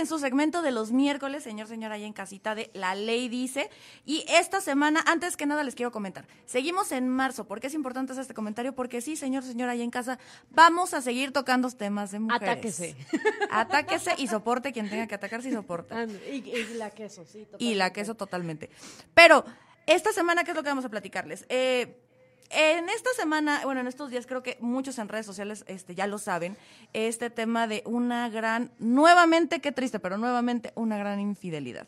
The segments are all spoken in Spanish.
en su segmento de los miércoles, señor, señora, ahí en casita de La Ley Dice. Y esta semana, antes que nada, les quiero comentar. Seguimos en marzo. ¿Por qué es importante hacer este comentario? Porque sí, señor, señora, ahí en casa, vamos a seguir tocando temas de mujeres. Atáquese. Atáquese y soporte quien tenga que atacarse y soporte. Y, y la queso, sí. Y la queso totalmente. Pero, esta semana, ¿qué es lo que vamos a platicarles? Eh en esta semana, bueno, en estos días creo que muchos en redes sociales este, ya lo saben, este tema de una gran, nuevamente, qué triste, pero nuevamente una gran infidelidad.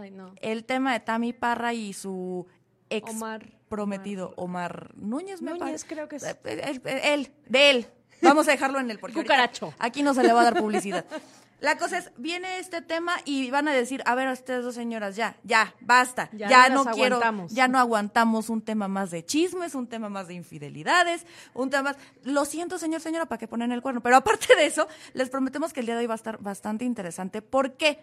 Ay, no. El tema de Tami Parra y su ex Omar. prometido Omar, Núñez, me Núñez, parece. creo que es. Eh, Él, él, de él. Vamos a dejarlo en el porque Cucaracho. Aquí no se le va a dar publicidad. La cosa es, viene este tema y van a decir, a ver, ustedes dos señoras, ya, ya, basta, Ya ya, no quiero, aguantamos. ya no aguantamos un tema más de chismes, un tema más de infidelidades, un tema más, lo siento señor, señora, para que ponen el cuerno, pero aparte de eso, les prometemos que el día de hoy va a estar bastante interesante, ¿por qué?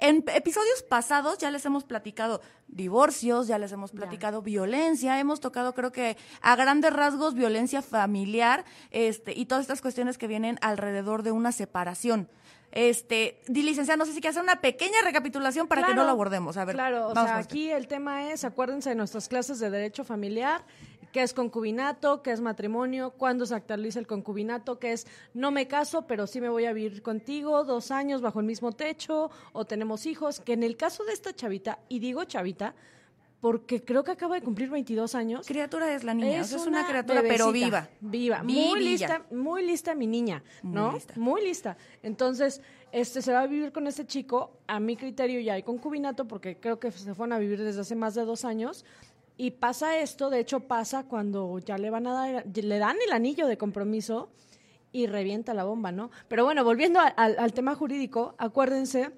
En episodios pasados ya les hemos platicado divorcios, ya les hemos platicado violencia, hemos tocado creo que a grandes rasgos violencia familiar, este y todas estas cuestiones que vienen alrededor de una separación. Este, licenciada, no sé si quiere hacer una pequeña recapitulación para que no Claro, lo abordemos. A ver, Claro, o sea, aquí el tema es, acuérdense de nuestras clases de derecho familiar, qué es concubinato, qué es matrimonio, cuándo se actualiza el concubinato, qué es no me caso, pero sí me voy a vivir contigo dos años bajo el mismo techo, o tenemos hijos, que en el caso de esta chavita, y digo chavita, porque creo que acaba de cumplir 22 años, criatura es la niña, o sea, es una, criatura pero viva. Viva, muy lista, muy lista mi niña, Muy ¿no? lista. Muy lista. Entonces, este se va a vivir con este chico, a mi criterio ya hay concubinato porque creo que se fueron a vivir desde hace más de dos años. Y pasa esto, de hecho pasa cuando ya le van a dar, le dan el anillo de compromiso y revienta la bomba, ¿no? Pero bueno, volviendo a- al tema jurídico, acuérdense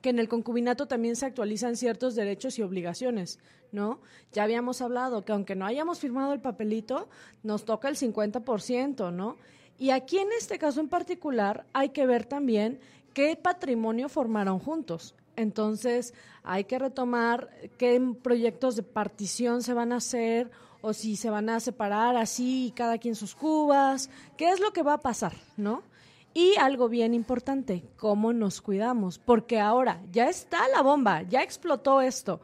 que en el concubinato también se actualizan ciertos derechos y obligaciones, ¿no? Ya habíamos hablado que aunque no hayamos firmado el papelito, nos toca el 50%, ¿no? Y aquí en este caso en particular hay que ver también qué patrimonio formaron juntos. Entonces, hay que retomar qué proyectos de partición se van a hacer o si se van a separar así cada quien sus cubas, qué es lo que va a pasar, ¿no? Y algo bien importante, cómo nos cuidamos, porque ahora ya está la bomba, ya explotó esto.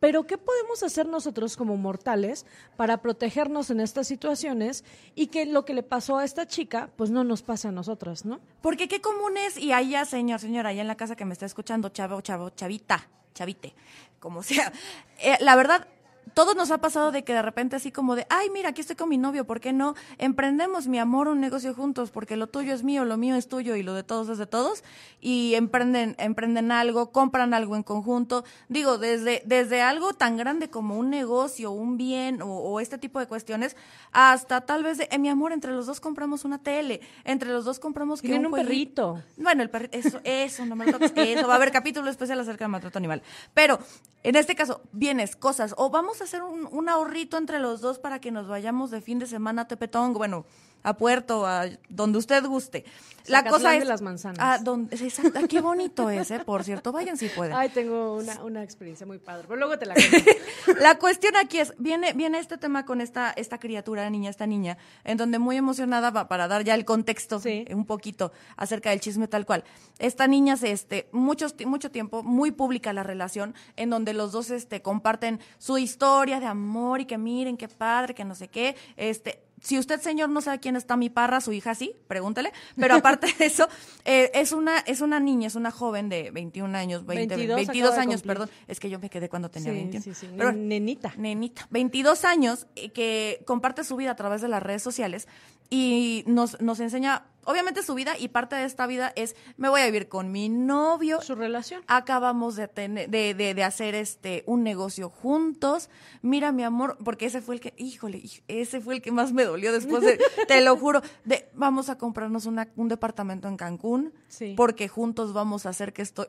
Pero ¿qué podemos hacer nosotros como mortales para protegernos en estas situaciones y que lo que le pasó a esta chica, pues no nos pase a nosotras, ¿no? Porque qué común es, y allá, señor, señora, allá en la casa que me está escuchando, chavo, chavo, chavita, chavite, como sea. Eh, la verdad, todos nos ha pasado de que de repente así como de, ay, mira, aquí estoy con mi novio, ¿por qué no? Emprendemos, mi amor, un negocio juntos, porque lo tuyo es mío, lo mío es tuyo y lo de todos es de todos. Y emprenden, emprenden algo, compran algo en conjunto. Digo, desde, desde algo tan grande como un negocio, un bien o, o este tipo de cuestiones, hasta tal vez de, eh, mi amor, entre los dos compramos una tele, entre los dos compramos que Tienen un jueguito. perrito. Bueno, el perrito, eso, eso, no me lo toques, eso, va a haber capítulo especial acerca del maltrato animal. Pero, en este caso, vienes, cosas, o vamos a hacer un, un ahorrito entre los dos para que nos vayamos de fin de semana a Tepetón, bueno, a Puerto, a donde usted guste. La Zacatlán cosa de es... las manzanas. Ah, donde, exacto, qué bonito es, ¿eh? Por cierto, vayan si pueden. Ay, tengo una, una experiencia muy padre, pero luego te la cuento. La cuestión aquí es, viene, viene este tema con esta, esta criatura, niña, esta niña, en donde muy emocionada va- para dar ya el contexto Sí. eh, un poquito acerca del chisme tal cual. Esta niña se, este, muchos, mucho tiempo, muy pública la relación, en donde los dos, este, comparten su historia de amor y que miren qué padre, que no sé qué, este, si usted, señor, no sabe quién está mi parra, su hija sí, pregúntele. Pero aparte de eso, eh, es una es una niña, es una joven de 21 años, 20, 22 22, acaba de años, perdón. Es que yo me quedé cuando tenía Sí, 21. sí, sí, Pero- nen- nenita. Nenita, 22 años, eh, que comparte su vida a través de las redes sociales y nos, nos enseña, obviamente su vida y parte de esta vida es, me voy a vivir con mi novio, Su relación. acabamos de, tener, de, de, de hacer este un negocio juntos. Mira, mi amor, porque ese fue el que, híjole, ese fue el que más me dolió después de, te lo juro, de vamos a comprarnos una, un departamento en Cancún, Sí. porque juntos vamos a hacer que esto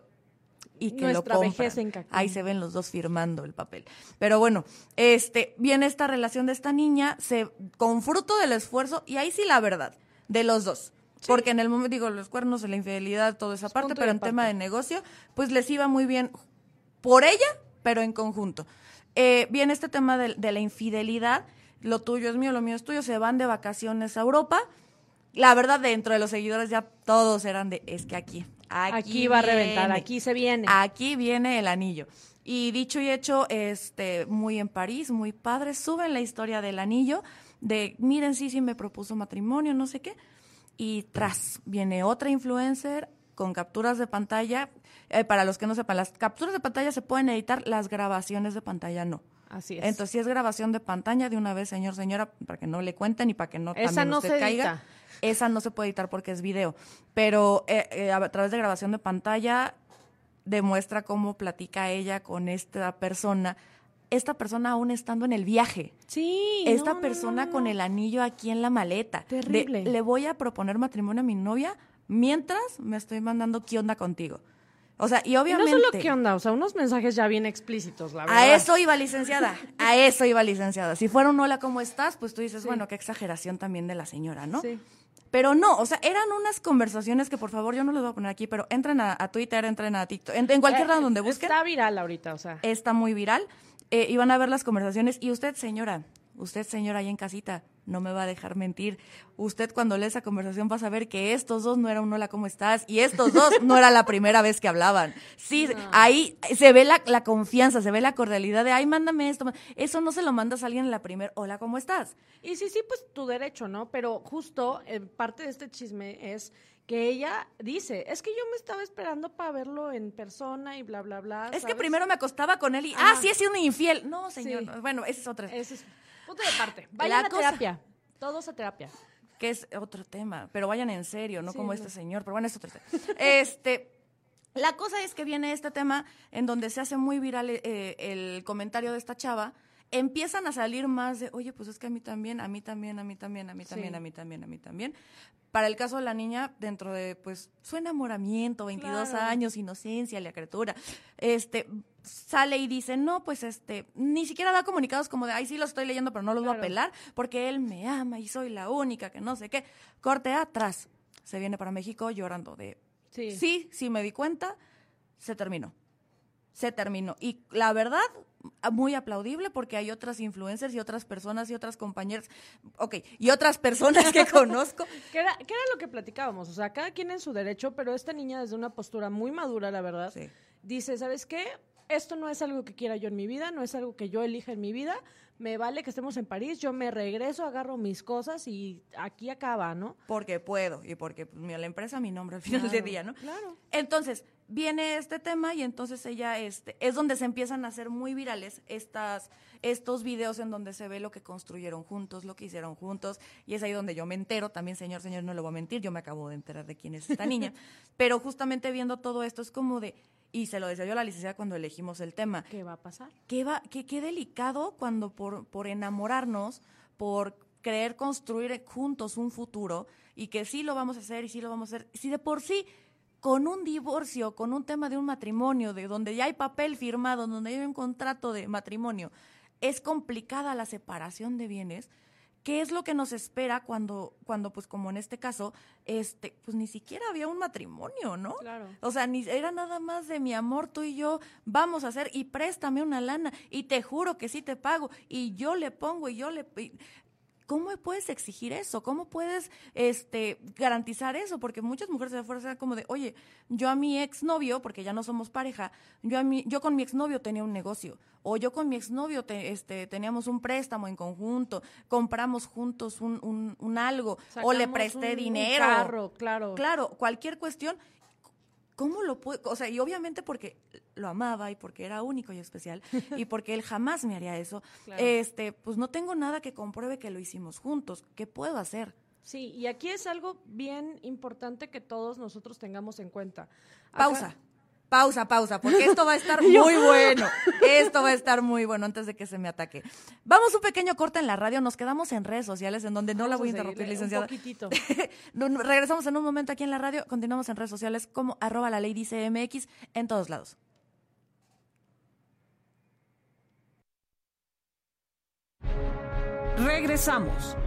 y que Nuestra lo vejez compran. en Cancún. Ahí se ven los dos firmando el papel. Pero bueno, este viene esta relación de esta niña, se con fruto del esfuerzo y ahí sí la verdad de los dos. Porque en el momento, digo, los cuernos, la infidelidad, toda esa parte, pero en tema de negocio, pues les iba muy bien por ella, pero en conjunto. Eh, viene este tema de, de la infidelidad, lo tuyo es mío, lo mío es tuyo, se van de vacaciones a Europa. La verdad, dentro de los seguidores ya todos eran de, es que aquí, Aquí, va a reventar, aquí se viene. Aquí viene el anillo. Y dicho y hecho, este, muy en París, muy padre, suben la historia del anillo, de miren, sí, sí me propuso matrimonio, no sé qué. Y tras viene otra influencer con capturas de pantalla. Eh, para los que no sepan, las capturas de pantalla se pueden editar, las grabaciones de pantalla no. Así es. Entonces, si es grabación de pantalla, de una vez, señor, señora, para que no le cuenten y para que no Esa también no usted se caiga. edita. Esa no se puede editar porque es video. Pero eh, eh, a través de grabación de pantalla demuestra cómo platica ella con esta persona. Esta persona aún estando en el viaje. sí. Esta no, persona no, con el anillo aquí en la maleta. De, Terrible. le voy a proponer matrimonio a mi novia mientras me estoy mandando qué onda contigo. O sea, y Y no obviamente... solo qué onda, o sea, unos mensajes ya bien explícitos, la verdad. A eso iba licenciada, a eso iba licenciada. Si fuera un hola, ¿cómo estás? Pues tú dices, Sí. bueno, qué exageración también de la señora, ¿no? Sí. Pero no, o sea, eran unas conversaciones que por favor yo no les voy a poner aquí, pero entren a, a Twitter, entren a TikTok, en, en cualquier Eh, lado donde busquen, Está viral ahorita, o sea. está muy viral, eh, y van a ver las conversaciones. Y usted, señora, usted, señora, ahí en casita, no me va a dejar mentir. Usted cuando lee esa conversación va a saber que estos dos no era un hola, ¿cómo estás? Y estos dos no era la primera vez que hablaban. Sí, ahí se ve la, la confianza, se ve la cordialidad de, ay, mándame esto. Eso no se lo mandas a alguien en la primera, hola, ¿cómo estás? Y sí, sí, pues tu derecho, ¿no? Pero justo eh, parte de este chisme es que ella dice, es que yo me estaba esperando para verlo en persona y bla, bla, bla. Es que primero me acostaba con él y, Ajá. ah, sí, he sido un infiel. No, señor, Sí. bueno, ese es otro. Ese es punto de parte. Vayan La a cosa- terapia. Todos a terapia. que es otro tema, pero vayan en serio, no Sí, como no. este señor, pero bueno, es otro tema. Este, la cosa es que viene este tema en donde se hace muy viral eh, el comentario de esta chava, empiezan a salir más de, oye, pues es que a mí también, a mí también, a mí también, a mí también, Sí. a mí también, a mí también. Para el caso de la niña, dentro de, pues, su enamoramiento, 22 Claro. años, inocencia, la criatura, este, sale y dice, no, pues, este, ni siquiera da comunicados como de, ay, sí los estoy leyendo, pero no los voy a Claro. pelar, porque él me ama y soy la única, que no sé qué. Corte atrás. Se viene para México llorando de, Sí. sí, sí me di cuenta, se terminó. Se terminó. Y la verdad, muy aplaudible porque hay otras influencers y otras personas y otras compañeras, ok, y otras personas que conozco. ¿Qué era, qué era lo que platicábamos? O sea, cada quien en su derecho, pero esta niña desde una postura muy madura, la verdad, Sí. dice, ¿sabes qué? Esto no es algo que quiera yo en mi vida, no es algo que yo elija en mi vida. Me vale que estemos en París, yo me regreso, agarro mis cosas y aquí acaba, ¿no? Porque puedo y porque pues, la empresa mi nombre al final del Claro, día, ¿no? claro. Entonces, viene este tema y entonces ella este es donde se empiezan a hacer muy virales estas estos videos en donde se ve lo que construyeron juntos, lo que hicieron juntos y es ahí donde yo me entero, también señor, señor, no le voy a mentir, yo me acabo de enterar de quién es esta niña, pero justamente viendo todo esto es como de y se lo decía yo a la licenciada cuando elegimos el tema, ¿Qué va a pasar? qué, va, qué, qué delicado cuando por, por enamorarnos, por querer construir juntos un futuro y que sí lo vamos a hacer y sí lo vamos a hacer, si de por sí con un divorcio, con un tema de un matrimonio, de donde ya hay papel firmado, donde hay un contrato de matrimonio, es complicada la separación de bienes. ¿Qué es lo que nos espera cuando, cuando pues como en este caso, este, pues ni siquiera había un matrimonio, ¿no? Claro. O sea, ni era nada más de mi amor, tú y yo vamos a hacer y préstame una lana y te juro que sí te pago y yo le pongo y yo le y- ¿Cómo puedes exigir eso? ¿Cómo puedes este garantizar eso? Porque muchas mujeres se dan como de, "Oye, yo a mi exnovio, porque ya no somos pareja, yo a mi yo con mi exnovio tenía un negocio o yo con mi exnovio te, este teníamos un préstamo en conjunto, compramos juntos un, un, un algo o le presté un- un dinero." carro, claro. Claro, cualquier cuestión. ¿Cómo lo puede? O sea, y obviamente porque lo amaba y porque era único y especial y porque él jamás me haría eso. Claro. Este, pues no tengo nada que compruebe que lo hicimos juntos. ¿Qué puedo hacer? Sí, y aquí es algo bien importante que todos nosotros tengamos en cuenta. Acá- Pausa. Pausa, pausa, porque esto va a estar muy bueno. Esto va a estar muy bueno antes de que se me ataque. Vamos un pequeño corte en la radio, nos quedamos en redes sociales en donde no la voy a interrumpir, seguirle licenciada. Un poquitito. Regresamos en un momento aquí en la radio, continuamos en redes sociales como arroba la ley dice MX en todos lados. Regresamos.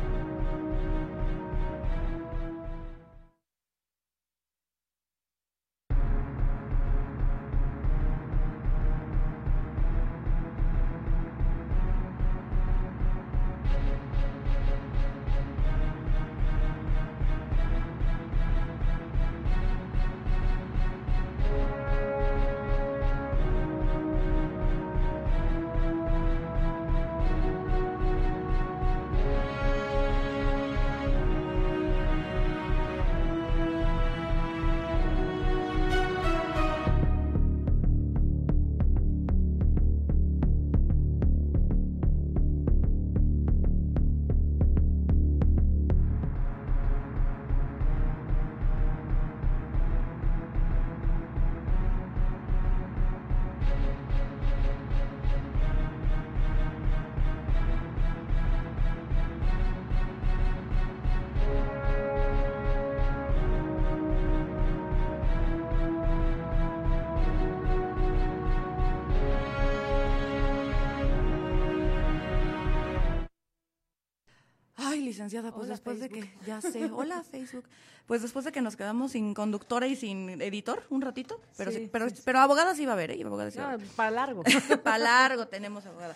Licenciada, pues Hola, después de que, ya sé, hola Facebook, pues después de que nos quedamos sin conductora y sin editor un ratito, pero Sí, sí, pero, sí, pero abogada sí va a haber, ¿eh? Abogada sí va a No, haber. para largo. Para largo tenemos abogada.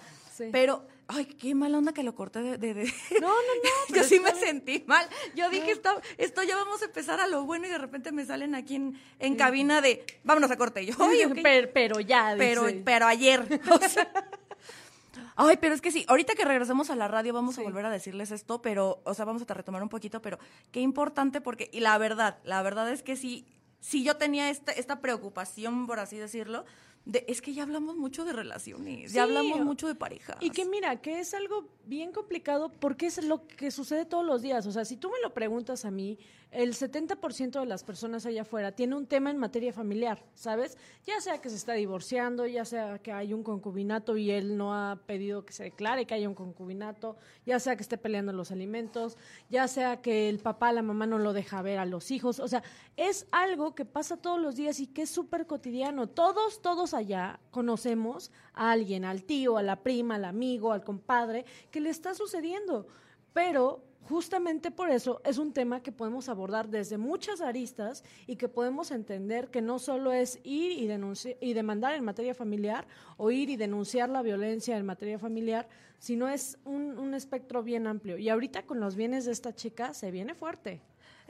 Pero, ay, qué mala onda que lo corté de... de- de- No, no, no. Yo sí me bien. sentí mal. Yo dije, esto, esto ya vamos a empezar a lo bueno y de repente me salen aquí en, en cabina de, vámonos a corte. Y yo, oye, pero, pero ya, pero, pero ayer. O sea, Ay, pero es que sí, ahorita que regresemos a la radio vamos a volver a decirles esto, pero, o sea, vamos a retomar un poquito, pero qué importante porque, y la verdad, la verdad es que sí, sí yo tenía esta, esta preocupación, por así decirlo, de, es que ya hablamos mucho de relaciones, Sí, ya hablamos mucho de parejas. Y que mira, que es algo bien complicado porque es lo que sucede todos los días. O sea, si tú me lo preguntas a mí, el 70% de las personas allá afuera tiene un tema en materia familiar, ¿sabes? Ya sea que se está divorciando, ya sea que hay un concubinato y él no ha pedido que se declare que haya un concubinato, ya sea que esté peleando los alimentos, ya sea que el papá, la mamá no lo deja ver a los hijos. O sea, es algo que pasa todos los días y que es súper cotidiano. Todos, todos allá conocemos a alguien, al tío, a la prima, al amigo, al compadre, que le está sucediendo. Pero justamente por eso es un tema que podemos abordar desde muchas aristas y que podemos entender que no solo es ir y, denunci- y demandar en materia familiar o ir y denunciar la violencia en materia familiar, sino es un, un espectro bien amplio. Y ahorita con los bienes de esta chica se viene fuerte.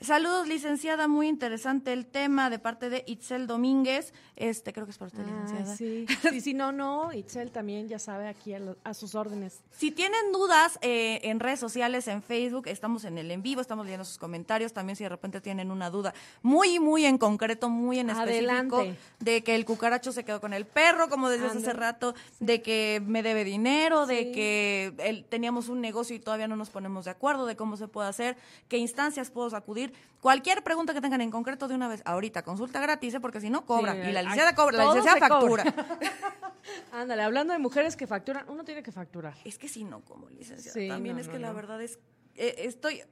Saludos, licenciada, muy interesante el tema de parte de Itzel Domínguez. Este, creo que es para usted, Ah, licenciada. sí. sí, sí, no, no, Itzel también ya sabe aquí a, lo- a sus órdenes. Si tienen dudas eh, en redes sociales, en Facebook, estamos en el en vivo, estamos leyendo sus comentarios. También si de repente tienen una duda muy, muy en concreto, muy en específico, Adelante. de que el cucaracho se quedó con el perro, como decías hace rato, de que me debe dinero, de que él- teníamos un negocio y todavía no nos ponemos de acuerdo de cómo se puede hacer, qué instancias puedo acudir. Cualquier pregunta que tengan en concreto de una vez, ahorita, consulta gratis, ¿eh? porque si no, cobran. Sí, y la licenciada cobra, la licenciada factura. Ándale, hablando de mujeres que facturan, uno tiene que facturar. Es que sí, no, como licenciada. Sí, También no, es no, que la verdad es. eh, estoy.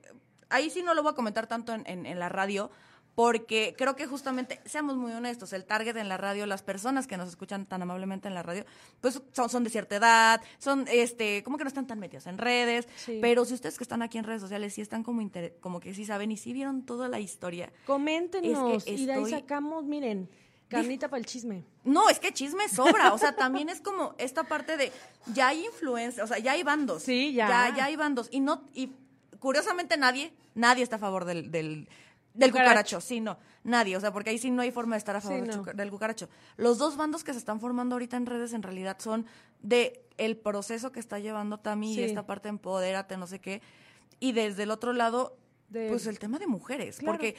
Ahí sí no lo voy a comentar tanto en, en- en la radio, porque creo que justamente, seamos muy honestos, el target en la radio, las personas que nos escuchan tan amablemente en la radio, pues son, son de cierta edad, son, este, como que no están tan metidos en redes, Sí. pero si ustedes que están aquí en redes sociales sí están como, inter- como que sí saben y sí vieron toda la historia. Coméntenos Es que y de ahí sacamos, miren, carnita para el chisme. No, es que chisme sobra, o sea, también es como esta parte de ya hay influencia, o sea, ya hay bandos. Sí, ya. Ya, ya hay bandos y no y curiosamente nadie, nadie está a favor del del, del Cucaracho. cucaracho, sí, no, nadie, o sea, porque ahí sí no hay forma de estar a favor Sí, del no. chuca- del cucaracho. Los dos bandos que se están formando ahorita en redes en realidad son de el proceso que está llevando Tami Sí. y esta parte empodérate, no sé qué, y desde el otro lado De- pues el tema de mujeres, Claro. porque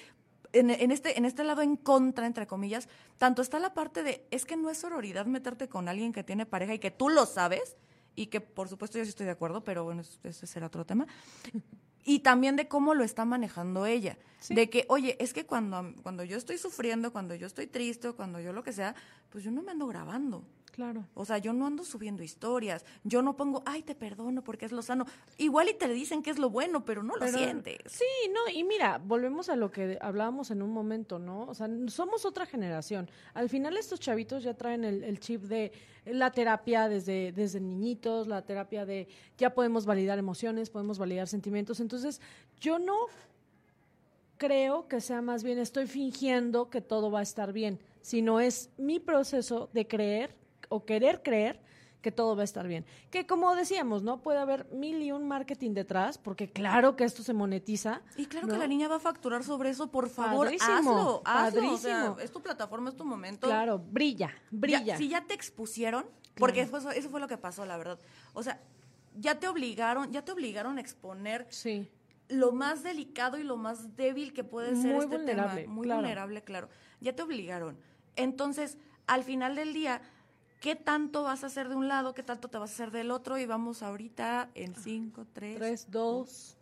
en, en este, en este lado en contra, entre comillas, tanto está la parte de, es que no es sororidad meterte con alguien que tiene pareja y que tú lo sabes, y que por supuesto yo sí estoy de acuerdo, pero bueno, es- ese será otro tema. Y también de cómo lo está manejando ella. Sí. De que, oye, es que cuando, cuando yo estoy sufriendo, cuando yo estoy triste, cuando yo lo que sea, pues yo no me ando grabando. Claro. O sea, yo no ando subiendo historias. Yo no pongo, ay, te perdono porque es lo sano. Igual y te dicen que es lo bueno, pero no lo sientes. Sí, no, y mira, volvemos a lo que hablábamos en un momento, ¿no? O sea, somos otra generación. Al final estos chavitos ya traen el, el chip de la terapia desde, desde niñitos, la terapia de ya podemos validar emociones, podemos validar sentimientos. Entonces, yo no creo que sea más bien estoy fingiendo que todo va a estar bien, sino es mi proceso de creer o querer creer que todo va a estar bien. Que como decíamos, ¿no? Puede haber mil y un marketing detrás, porque claro que esto se monetiza. Y claro ¿no? que la niña va a facturar sobre eso, por favor, Padrísimo, hazlo, hazlo. O sea, padrísimo. es tu plataforma, es tu momento. Claro, brilla, brilla. Ya- si ya te expusieron, porque eso, fue- eso fue lo que pasó, la verdad. O sea, ya te obligaron, ya te obligaron a exponer Sí. lo más delicado y lo más débil que puede ser Muy este vulnerable, tema. Muy claro. vulnerable, claro. Ya te obligaron. Entonces, al final del día, ¿qué tanto vas a hacer de un lado? ¿Qué tanto te vas a hacer del otro? Y vamos ahorita en 5, 3, Tres, dos.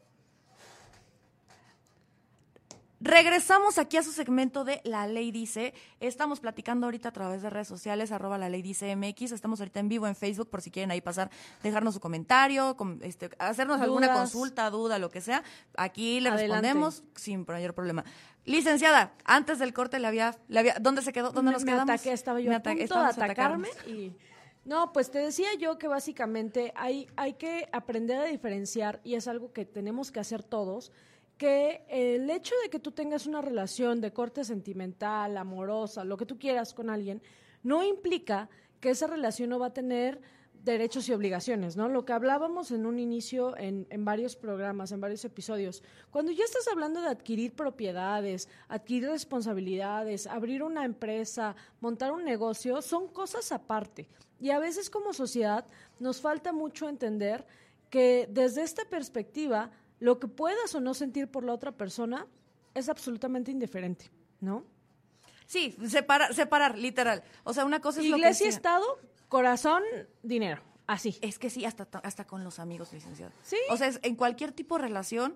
Regresamos aquí a su segmento de La Ley Dice. Estamos platicando ahorita a través de redes sociales, arroba La Ley Dice MX. Estamos ahorita en vivo en Facebook por si quieren ahí pasar, dejarnos su comentario, com- este, hacernos alguna consulta, duda, lo que sea. Aquí le Adelante. respondemos sin mayor problema. Licenciada, antes del corte le había, le había ¿dónde se quedó? ¿Dónde me, nos me quedamos? ataqué, estaba yo Me a punto de atacarme y No, pues te decía yo que básicamente hay, hay que aprender a diferenciar, y es algo que tenemos que hacer todos, que el hecho de que tú tengas una relación de corte sentimental, amorosa, lo que tú quieras con alguien, no implica que esa relación no va a tener derechos y obligaciones, ¿no? Lo que hablábamos en un inicio en, en, varios programas, en varios episodios. Cuando ya estás hablando de adquirir propiedades, adquirir responsabilidades, abrir una empresa, montar un negocio, son cosas aparte. Y a veces como sociedad nos falta mucho entender que desde esta perspectiva, lo que puedas o no sentir por la otra persona es absolutamente indiferente, ¿no? Sí, separar, separar, literal. O sea, una cosa es Iglesia, lo que Estado, corazón, dinero. Así. Es que sí, hasta, hasta con los amigos, licenciado. Sí. O sea, es, en cualquier tipo de relación,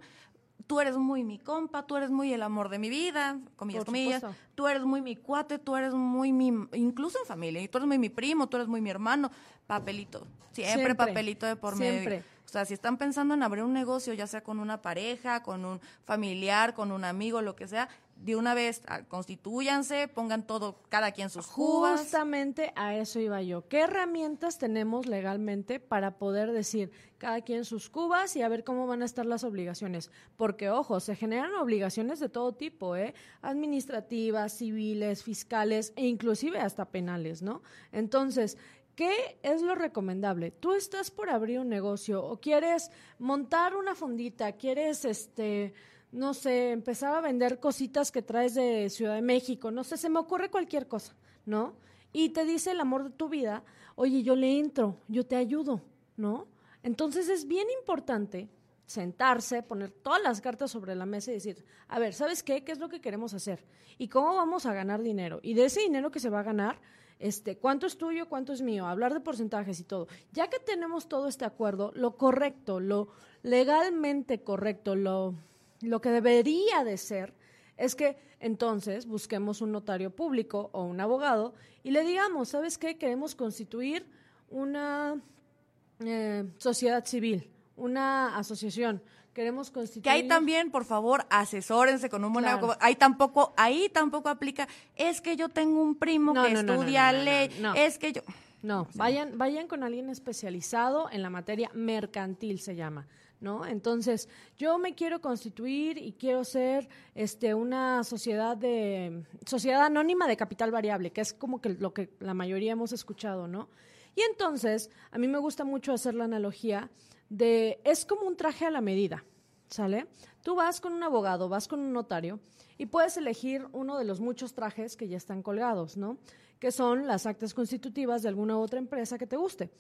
tú eres muy mi compa, tú eres muy el amor de mi vida, comillas, comillas. Tú eres muy mi cuate, tú eres muy mi, incluso en familia, y tú eres muy mi primo, tú eres muy mi hermano. Papelito. Siempre, Siempre. papelito de por medio. Siempre. O sea, si están pensando en abrir un negocio, ya sea con una pareja, con un familiar, con un amigo, lo que sea, de una vez ah, constitúyanse, pongan todo, cada quien sus cubas. Justamente a eso iba yo. ¿Qué herramientas tenemos legalmente para poder decir cada quien sus cubas y a ver cómo van a estar las obligaciones? Porque, ojo, se generan obligaciones de todo tipo, ¿eh? Administrativas, civiles, fiscales e inclusive hasta penales, ¿no? Entonces, ¿Qué es lo recomendable? Tú estás por abrir un negocio o quieres montar una fondita, quieres, este, no sé, empezar a vender cositas que traes de Ciudad de México, no sé, se me ocurre cualquier cosa, ¿no? Y te dice el amor de tu vida, oye, yo le entro, yo te ayudo, ¿no? Entonces es bien importante sentarse, poner todas las cartas sobre la mesa y decir, a ver, ¿sabes qué? ¿Qué es lo que queremos hacer? ¿Y cómo vamos a ganar dinero? Y de ese dinero que se va a ganar, este, cuánto es tuyo, cuánto es mío, hablar de porcentajes y todo. Ya que tenemos todo este acuerdo, lo correcto, lo legalmente correcto, lo, lo que debería de ser, es que entonces busquemos un notario público o un abogado y le digamos, ¿sabes qué? Queremos constituir una eh, sociedad civil, una asociación. Queremos constituir... Que ahí también, por favor, asesórense con un buen Claro. abogado. Ahí tampoco, ahí tampoco aplica, es que yo tengo un primo No, que no, estudia no, ley, no. es que yo... No, vayan, vayan con alguien especializado en la materia mercantil, se llama, ¿no? Entonces, yo me quiero constituir y quiero ser este una sociedad de sociedad anónima de capital variable, que es como que lo que la mayoría hemos escuchado, ¿no? Y entonces, a mí me gusta mucho hacer la analogía de es como un traje a la medida, ¿sale? Tú vas con un abogado, vas con un notario y puedes elegir uno de los muchos trajes que ya están colgados, ¿no? Que son las actas constitutivas de alguna otra empresa que te guste.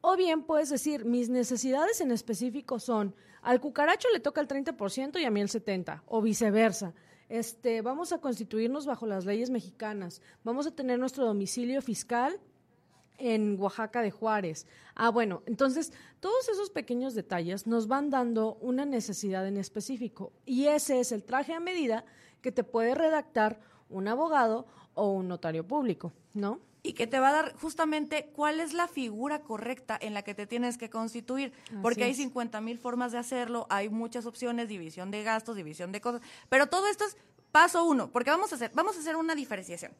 O bien puedes decir, mis necesidades en específico son, al cucaracho le toca el 30% y a mí el 70%, o viceversa. Este, vamos a constituirnos bajo las leyes mexicanas, vamos a tener nuestro domicilio fiscal en Oaxaca de Juárez. Ah, bueno, entonces todos esos pequeños detalles nos van dando una necesidad en específico y ese es el traje a medida que te puede redactar un abogado o un notario público, ¿no? y que te va a dar justamente cuál es la figura correcta en la que te tienes que constituir, porque hay es. 50 mil formas de hacerlo, hay muchas opciones, división de gastos, división de cosas, pero todo esto es paso uno, porque vamos a hacer, vamos a hacer una diferenciación.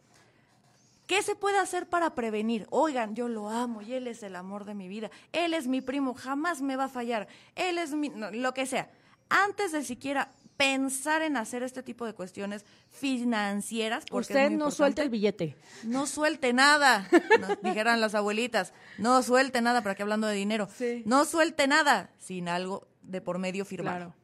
¿Qué se puede hacer para prevenir? Oigan, yo lo amo y él es el amor de mi vida. Él es mi primo, jamás me va a fallar. Él es mi, no, lo que sea. Antes de siquiera pensar en hacer este tipo de cuestiones financieras, porque Usted no suelta importante, el billete. no suelte nada, nos dijeran las abuelitas. No suelte nada, para que hablando de dinero. Sí. No suelte nada sin algo de por medio firmado. Claro.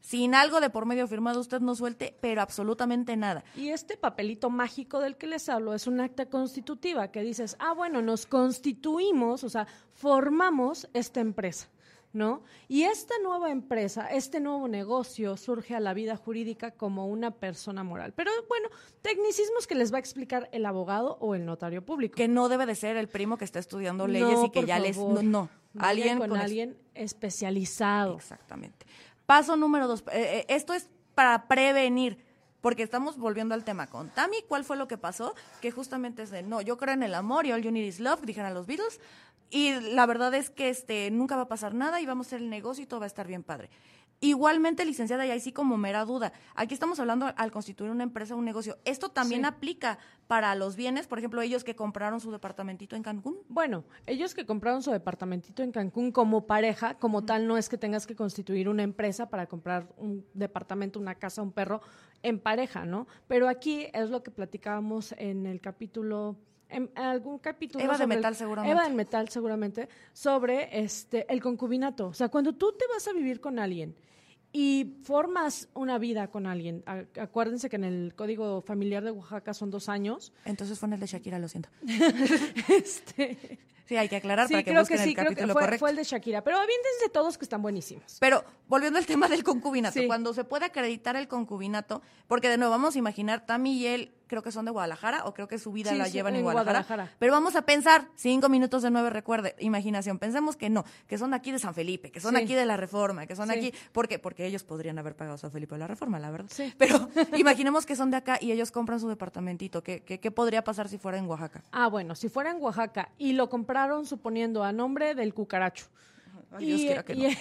Sin algo de por medio firmado, usted no suelte, pero absolutamente nada. Y este papelito mágico del que les hablo es un acta constitutiva que dices, ah, bueno, nos constituimos, o sea, formamos esta empresa, ¿no? Y esta nueva empresa, este nuevo negocio surge a la vida jurídica como una persona moral. Pero bueno, tecnicismos que les va a explicar el abogado o el notario público. Que no debe de ser el primo que está estudiando leyes No, y que ya les... No, no. Alguien con alguien especializado. Exactamente. Paso número dos. eh, eh, esto es para prevenir. Porque estamos volviendo al tema con Tami. ¿Cuál fue lo que pasó? Que justamente es de, no, yo creo en el amor y all you need is love, dijeron los Beatles. Y la verdad es que este nunca va a pasar nada y vamos a hacer el negocio y todo va a estar bien padre. Igualmente, licenciada, y ahí sí como mera duda. Aquí estamos hablando al constituir una empresa, un negocio. ¿Esto también Sí. aplica para los bienes? Por ejemplo, ellos que compraron su departamentito en Cancún. Bueno, ellos que compraron su departamentito en Cancún como pareja, como tal, no es que tengas que constituir una empresa para comprar un departamento, una casa, un perro en pareja, ¿no? Pero aquí es lo que platicábamos en el capítulo, en algún capítulo. Eva de sobre el- Metal, seguramente. Eva del Metal, seguramente, sobre este el concubinato. O sea, cuando tú te vas a vivir con alguien y formas una vida con alguien, acuérdense que en el Código Familiar de Oaxaca son dos años. Entonces fue en el de Shakira, lo siento. Este, Sí, hay que aclarar sí, para que creo busquen que sí, el creo que capítulo fue, correcto. fue el de Shakira. Pero aviéntense todos que están buenísimos. Pero volviendo al tema del concubinato, Sí. cuando se puede acreditar el concubinato, porque de nuevo vamos a imaginar, Tami y él creo que son de Guadalajara o creo que su vida Sí, la llevan en, en Guadalajara, Guadalajara. Pero vamos a pensar, cinco minutos de nueve, recuerde, imaginación, pensemos que no, que son aquí de San Felipe, que son Sí. aquí de la Reforma, que son aquí, ¿por qué? Porque ellos podrían haber pagado San Felipe de la Reforma, la verdad. Sí. Pero imaginemos que son de acá y ellos compran su departamentito, ¿qué, qué, qué podría pasar si fuera en Oaxaca? Ah, bueno, si fuera en Oaxaca y lo compraron suponiendo a nombre del cucaracho. Ay, Dios quiera que no. y-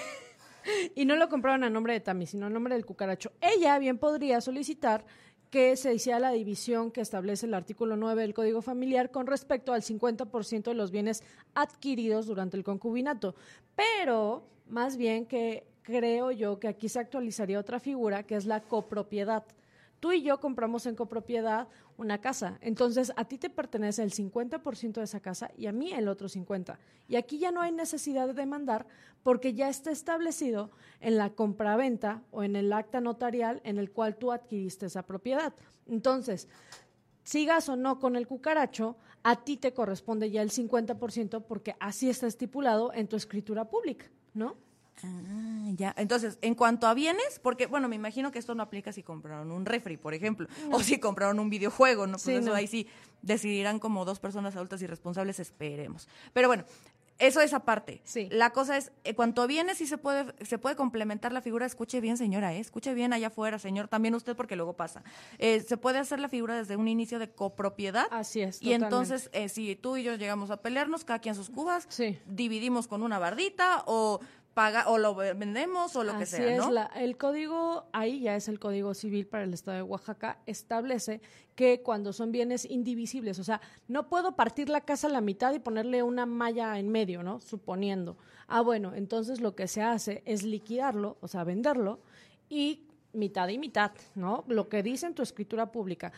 y no lo compraron a nombre de Tami, sino a nombre del cucaracho. Ella bien podría solicitar que se hiciera la división que establece el artículo 9 del Código Familiar con respecto al 50% de los bienes adquiridos durante el concubinato. Pero, más bien que creo yo que aquí se actualizaría otra figura, que es la copropiedad. Tú y yo compramos en copropiedad una casa. Entonces, a ti te pertenece el 50% de esa casa y a mí el otro 50%. Y aquí ya no hay necesidad de demandar porque ya está establecido en la compraventa o en el acta notarial en el cual tú adquiriste esa propiedad. Entonces, sigas o no con el cucaracho, a ti te corresponde ya el 50% porque así está estipulado en tu escritura pública, ¿no? Ah, ya. Entonces, en cuanto a bienes, porque, bueno, me imagino que esto no aplica si compraron un refri, por ejemplo, o si compraron un videojuego, ¿no? Pues Sí, eso no. ahí sí decidirán como dos personas adultas y responsables, esperemos. Pero bueno, eso es aparte. Sí. La cosa es, en cuanto a bienes, sí se puede, se puede complementar la figura. Escuche bien, señora, ¿eh? escuche bien allá afuera, señor, también usted, porque luego pasa. Eh, se puede hacer la figura desde un inicio de copropiedad. Así es, Y totalmente. entonces, eh, si tú y yo llegamos a pelearnos, cada quien sus cubas, Sí. dividimos con una bardita o paga o lo vendemos o lo que sea, es, ¿no? la- el código, ahí ya es el código civil para el estado de Oaxaca, establece que cuando son bienes indivisibles, o sea, no puedo partir la casa a la mitad y ponerle una malla en medio, ¿no? Suponiendo. Ah, bueno, entonces lo que se hace es liquidarlo, o sea, venderlo y mitad y mitad, ¿no? Lo que dice en tu escritura pública.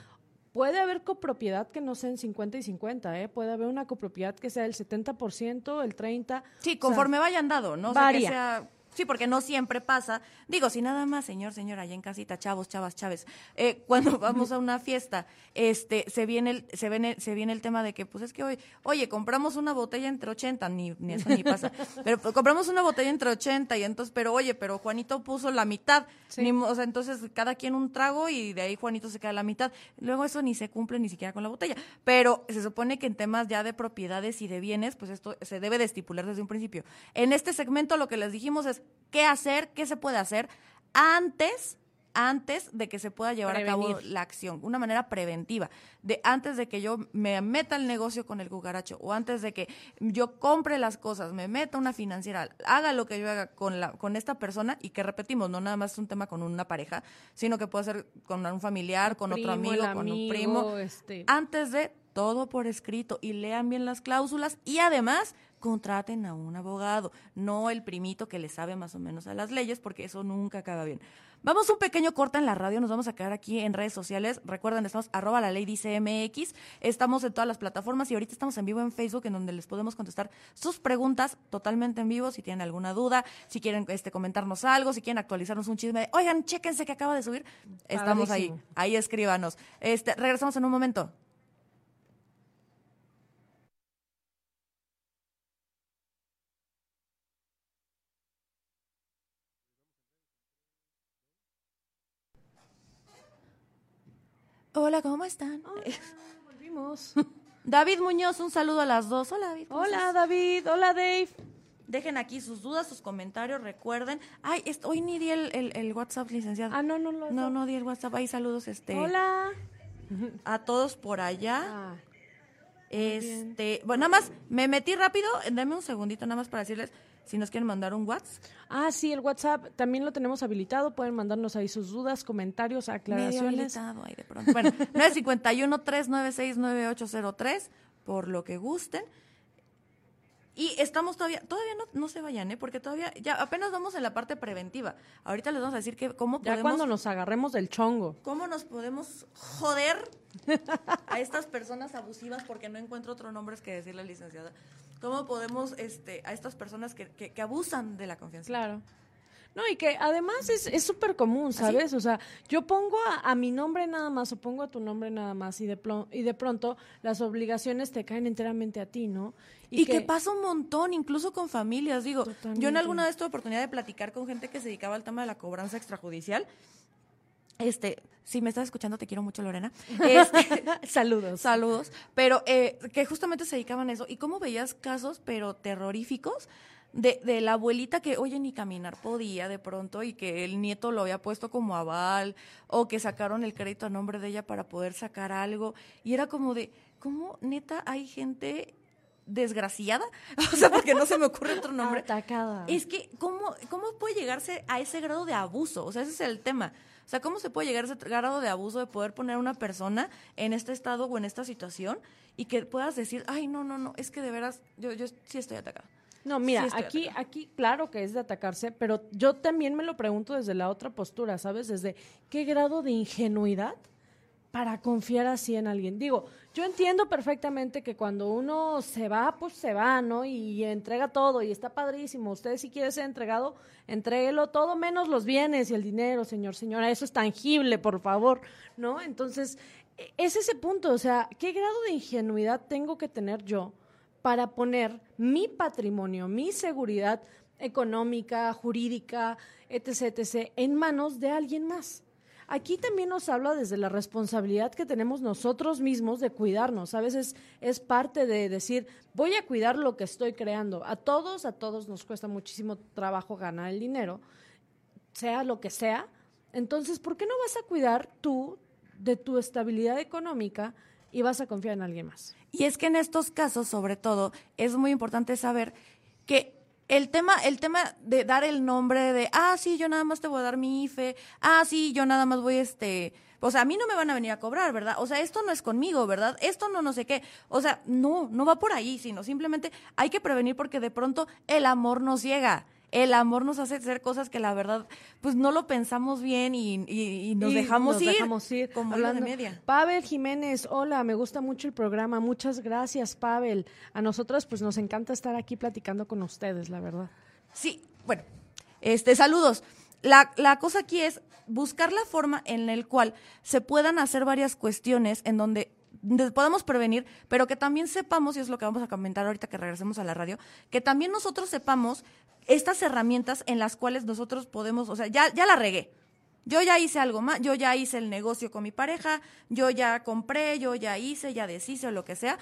Puede haber copropiedad que no sea en 50 y 50, ¿eh? Puede haber una copropiedad que sea el 70%, el 30%. Sí, o sea, conforme vayan dado, ¿no? O sea, que varía. sea- sí, porque no siempre pasa. Digo, si nada más, señor, señora, allá en casita, chavos, chavas, chaves, eh, cuando vamos a una fiesta, este, se viene el, se viene, se viene el tema de que, pues es que hoy, oye, compramos una botella entre 80, ni, ni eso ni pasa, pero pues, compramos una botella entre 80 y entonces, pero oye, pero Juanito puso la mitad, Sí. ni o sea, entonces cada quien un trago y de ahí Juanito se queda la mitad. Luego eso ni se cumple ni siquiera con la botella. Pero se supone que en temas ya de propiedades y de bienes, pues esto se debe de estipular desde un principio. En este segmento lo que les dijimos es qué hacer, qué se puede hacer antes antes de que se pueda llevar a cabo la acción, una manera preventiva, de antes de que yo me meta al negocio con el cucaracho o antes de que yo compre las cosas, me meta una financiera, haga lo que yo haga con la con esta persona y que repetimos, no nada más es un tema con una pareja, sino que puede ser con un familiar, con otro amigo, con un primo, este, antes de todo por escrito y lean bien las cláusulas y además contraten a un abogado, no el primito que le sabe más o menos a las leyes, porque eso nunca acaba bien. Vamos un pequeño corte en la radio, nos vamos a quedar aquí en redes sociales. Recuerden, estamos arroba la ley dice MX, estamos en todas las plataformas y ahorita estamos en vivo en Facebook en donde les podemos contestar sus preguntas totalmente en vivo, si tienen alguna duda, si quieren este comentarnos algo, si quieren actualizarnos un chisme, de, oigan, chéquense que acaba de subir, estamos ahí, ahí escríbanos. Este, regresamos en un momento. Hola, ¿cómo están? volvimos. David Muñoz, un saludo a las dos. Hola, David. ¿cómo Hola estás? David, hola Dave. Dejen aquí sus dudas, sus comentarios, recuerden. Ay, hoy ni di el, el- el WhatsApp, licenciado. Ah, no, no, no. No, no di el WhatsApp. Ahí saludos este, Hola. a todos por allá. Ah, Este, bueno, nada más, me metí rápido, dame un segundito nada más para decirles, si nos quieren mandar un WhatsApp. Ah, sí, el WhatsApp también lo tenemos habilitado. Pueden mandarnos ahí sus dudas, comentarios, Medio aclaraciones. habilitado ahí de pronto. Bueno, 951-396-9803, por lo que gusten. Y estamos todavía, todavía no, no se vayan, ¿eh? Porque todavía, ya apenas vamos en la parte preventiva. Ahorita les vamos a decir que cómo Ya podemos, cuando nos agarremos del chongo. cómo nos podemos joder a estas personas abusivas, porque no encuentro otro nombre que decirle, licenciada. ¿Cómo podemos, este, a estas personas que, que, que abusan de la confianza? Claro. No, y que además es es súper común, ¿sabes? O sea, yo pongo a, a mi nombre nada más o pongo a tu nombre nada más y de, y de pronto las obligaciones te caen enteramente a ti, ¿no? Y, que, pasa un montón, incluso con familias. Digo, yo en alguna vez tuve oportunidad de platicar con gente que se dedicaba al tema de la cobranza extrajudicial. Este, si me estás escuchando, te quiero mucho, Lorena. Este, Saludos. saludos. Pero eh, que justamente se dedicaban a eso. ¿Y cómo veías casos, pero terroríficos? De, de la abuelita que, oye, ni caminar podía de pronto y que el nieto lo había puesto como aval o que sacaron el crédito a nombre de ella para poder sacar algo. Y era como de, ¿cómo neta hay gente desgraciada? O sea, porque no se me ocurre otro nombre. Atacada. Es que, ¿cómo, ¿cómo puede llegarse a ese grado de abuso? O sea, ese es el tema. O sea, ¿cómo se puede llegar a ese grado de abuso de poder poner a una persona en este estado o en esta situación y que puedas decir, ay, no, no, no, es que de veras, yo, yo sí estoy atacada? No, mira, Sí, aquí, atacada. aquí, claro que es de atacarse, pero yo también me lo pregunto desde la otra postura, ¿sabes? Desde qué grado de ingenuidad para confiar así en alguien. Digo, yo entiendo perfectamente que cuando uno se va, pues se va, ¿no? Y entrega todo y está padrísimo. Usted si quiere ser entregado, entréguelo todo menos los bienes y el dinero, señor, señora. Eso es tangible, por favor, ¿no? Entonces, e- es ese punto, o sea, ¿qué grado de ingenuidad tengo que tener yo para poner mi patrimonio, mi seguridad económica, jurídica, etc., etc., en manos de alguien más? Aquí también nos habla desde la responsabilidad que tenemos nosotros mismos de cuidarnos. A veces es parte de decir, voy a cuidar lo que estoy creando. A todos, a todos nos cuesta muchísimo trabajo ganar el dinero, sea lo que sea. Entonces, ¿por qué no vas a cuidar tú de tu estabilidad económica y vas a confiar en alguien más? Y es que en estos casos, sobre todo, es muy importante saber que el tema, el tema de dar el nombre de, ah, sí, yo nada más te voy a dar mi IFE, ah, sí, yo nada más voy, este, o sea, a mí no me van a venir a cobrar, ¿verdad? O sea, esto no es conmigo, ¿verdad? Esto no no sé qué. O sea, no, no va por ahí, sino simplemente hay que prevenir porque de pronto el amor nos ciega. El amor nos hace hacer cosas que la verdad, pues no lo pensamos bien y, y- y nos, Y dejamos, nos ir, dejamos ir. como hilo de Hablando- media. Pavel Jiménez, hola, me gusta mucho el programa. Muchas gracias, Pavel. A nosotras, pues nos encanta estar aquí platicando con ustedes, la verdad. Sí, bueno, este, saludos. La, la cosa aquí es buscar la forma en la cual se puedan hacer varias cuestiones en donde de- podamos prevenir, pero que también sepamos, y es lo que vamos a comentar ahorita que regresemos a la radio, que también nosotros sepamos estas herramientas en las cuales nosotros podemos, o sea, ya, ya la regué. Yo ya hice algo más, yo ya hice el negocio con mi pareja, yo ya compré, yo ya hice, ya deshice o lo que sea.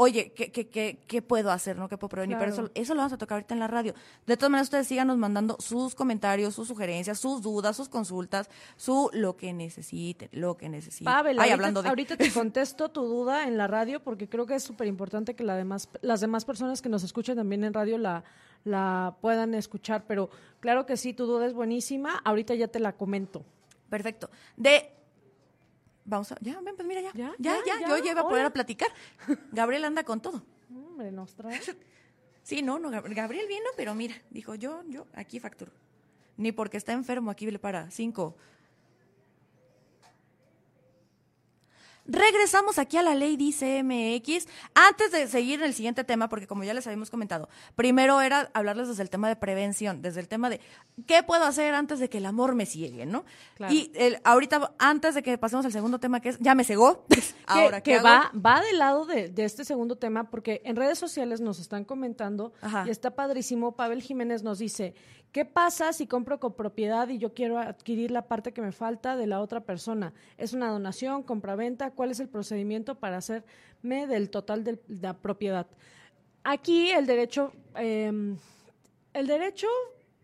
Oye, ¿qué, qué, qué, qué puedo hacer? ¿No? ¿Qué puedo prevenir? Pero eso, eso lo vamos a tocar ahorita en la radio. De todas maneras, ustedes síganos mandando sus comentarios, sus sugerencias, sus dudas, sus consultas, su lo que necesiten, lo que necesiten. Pavel, Ay, ahorita, hablando de... ahorita te contesto tu duda en la radio porque creo que es súper importante que la demás, las demás personas que nos escuchan también en radio la, la puedan escuchar. Pero claro que sí, tu duda es buenísima. Ahorita ya te la comento. Perfecto. De... Vamos a... Ya, ven, pues mira, ya. Ya, Ya, ya, ya, ya, yo ya iba a poder a platicar. Gabriel anda con todo. Hombre, nos trae. Sí, no, no, Gab- Gabriel vino, pero mira, dijo yo, yo, aquí facturo. Ni porque está enfermo, aquí le para cinco. Regresamos aquí a la ley dice MX. Antes de seguir en el siguiente tema, porque como ya les habíamos comentado, primero era hablarles desde el tema de prevención, desde el tema de qué puedo hacer antes de que el amor me ciegue, ¿no? Claro. Y el, ahorita, antes de que pasemos al segundo tema, que es ya me cegó. Ahora, que, ¿qué que hago? va, va del lado de, de este segundo tema, porque en redes sociales nos están comentando, Ajá. y está padrísimo, Pavel Jiménez nos dice, ¿qué pasa si compro copropiedad y yo quiero adquirir la parte que me falta de la otra persona? ¿Es una donación, compraventa? ¿Cuál es el procedimiento para hacerme del total de la propiedad? Aquí el derecho, eh, el derecho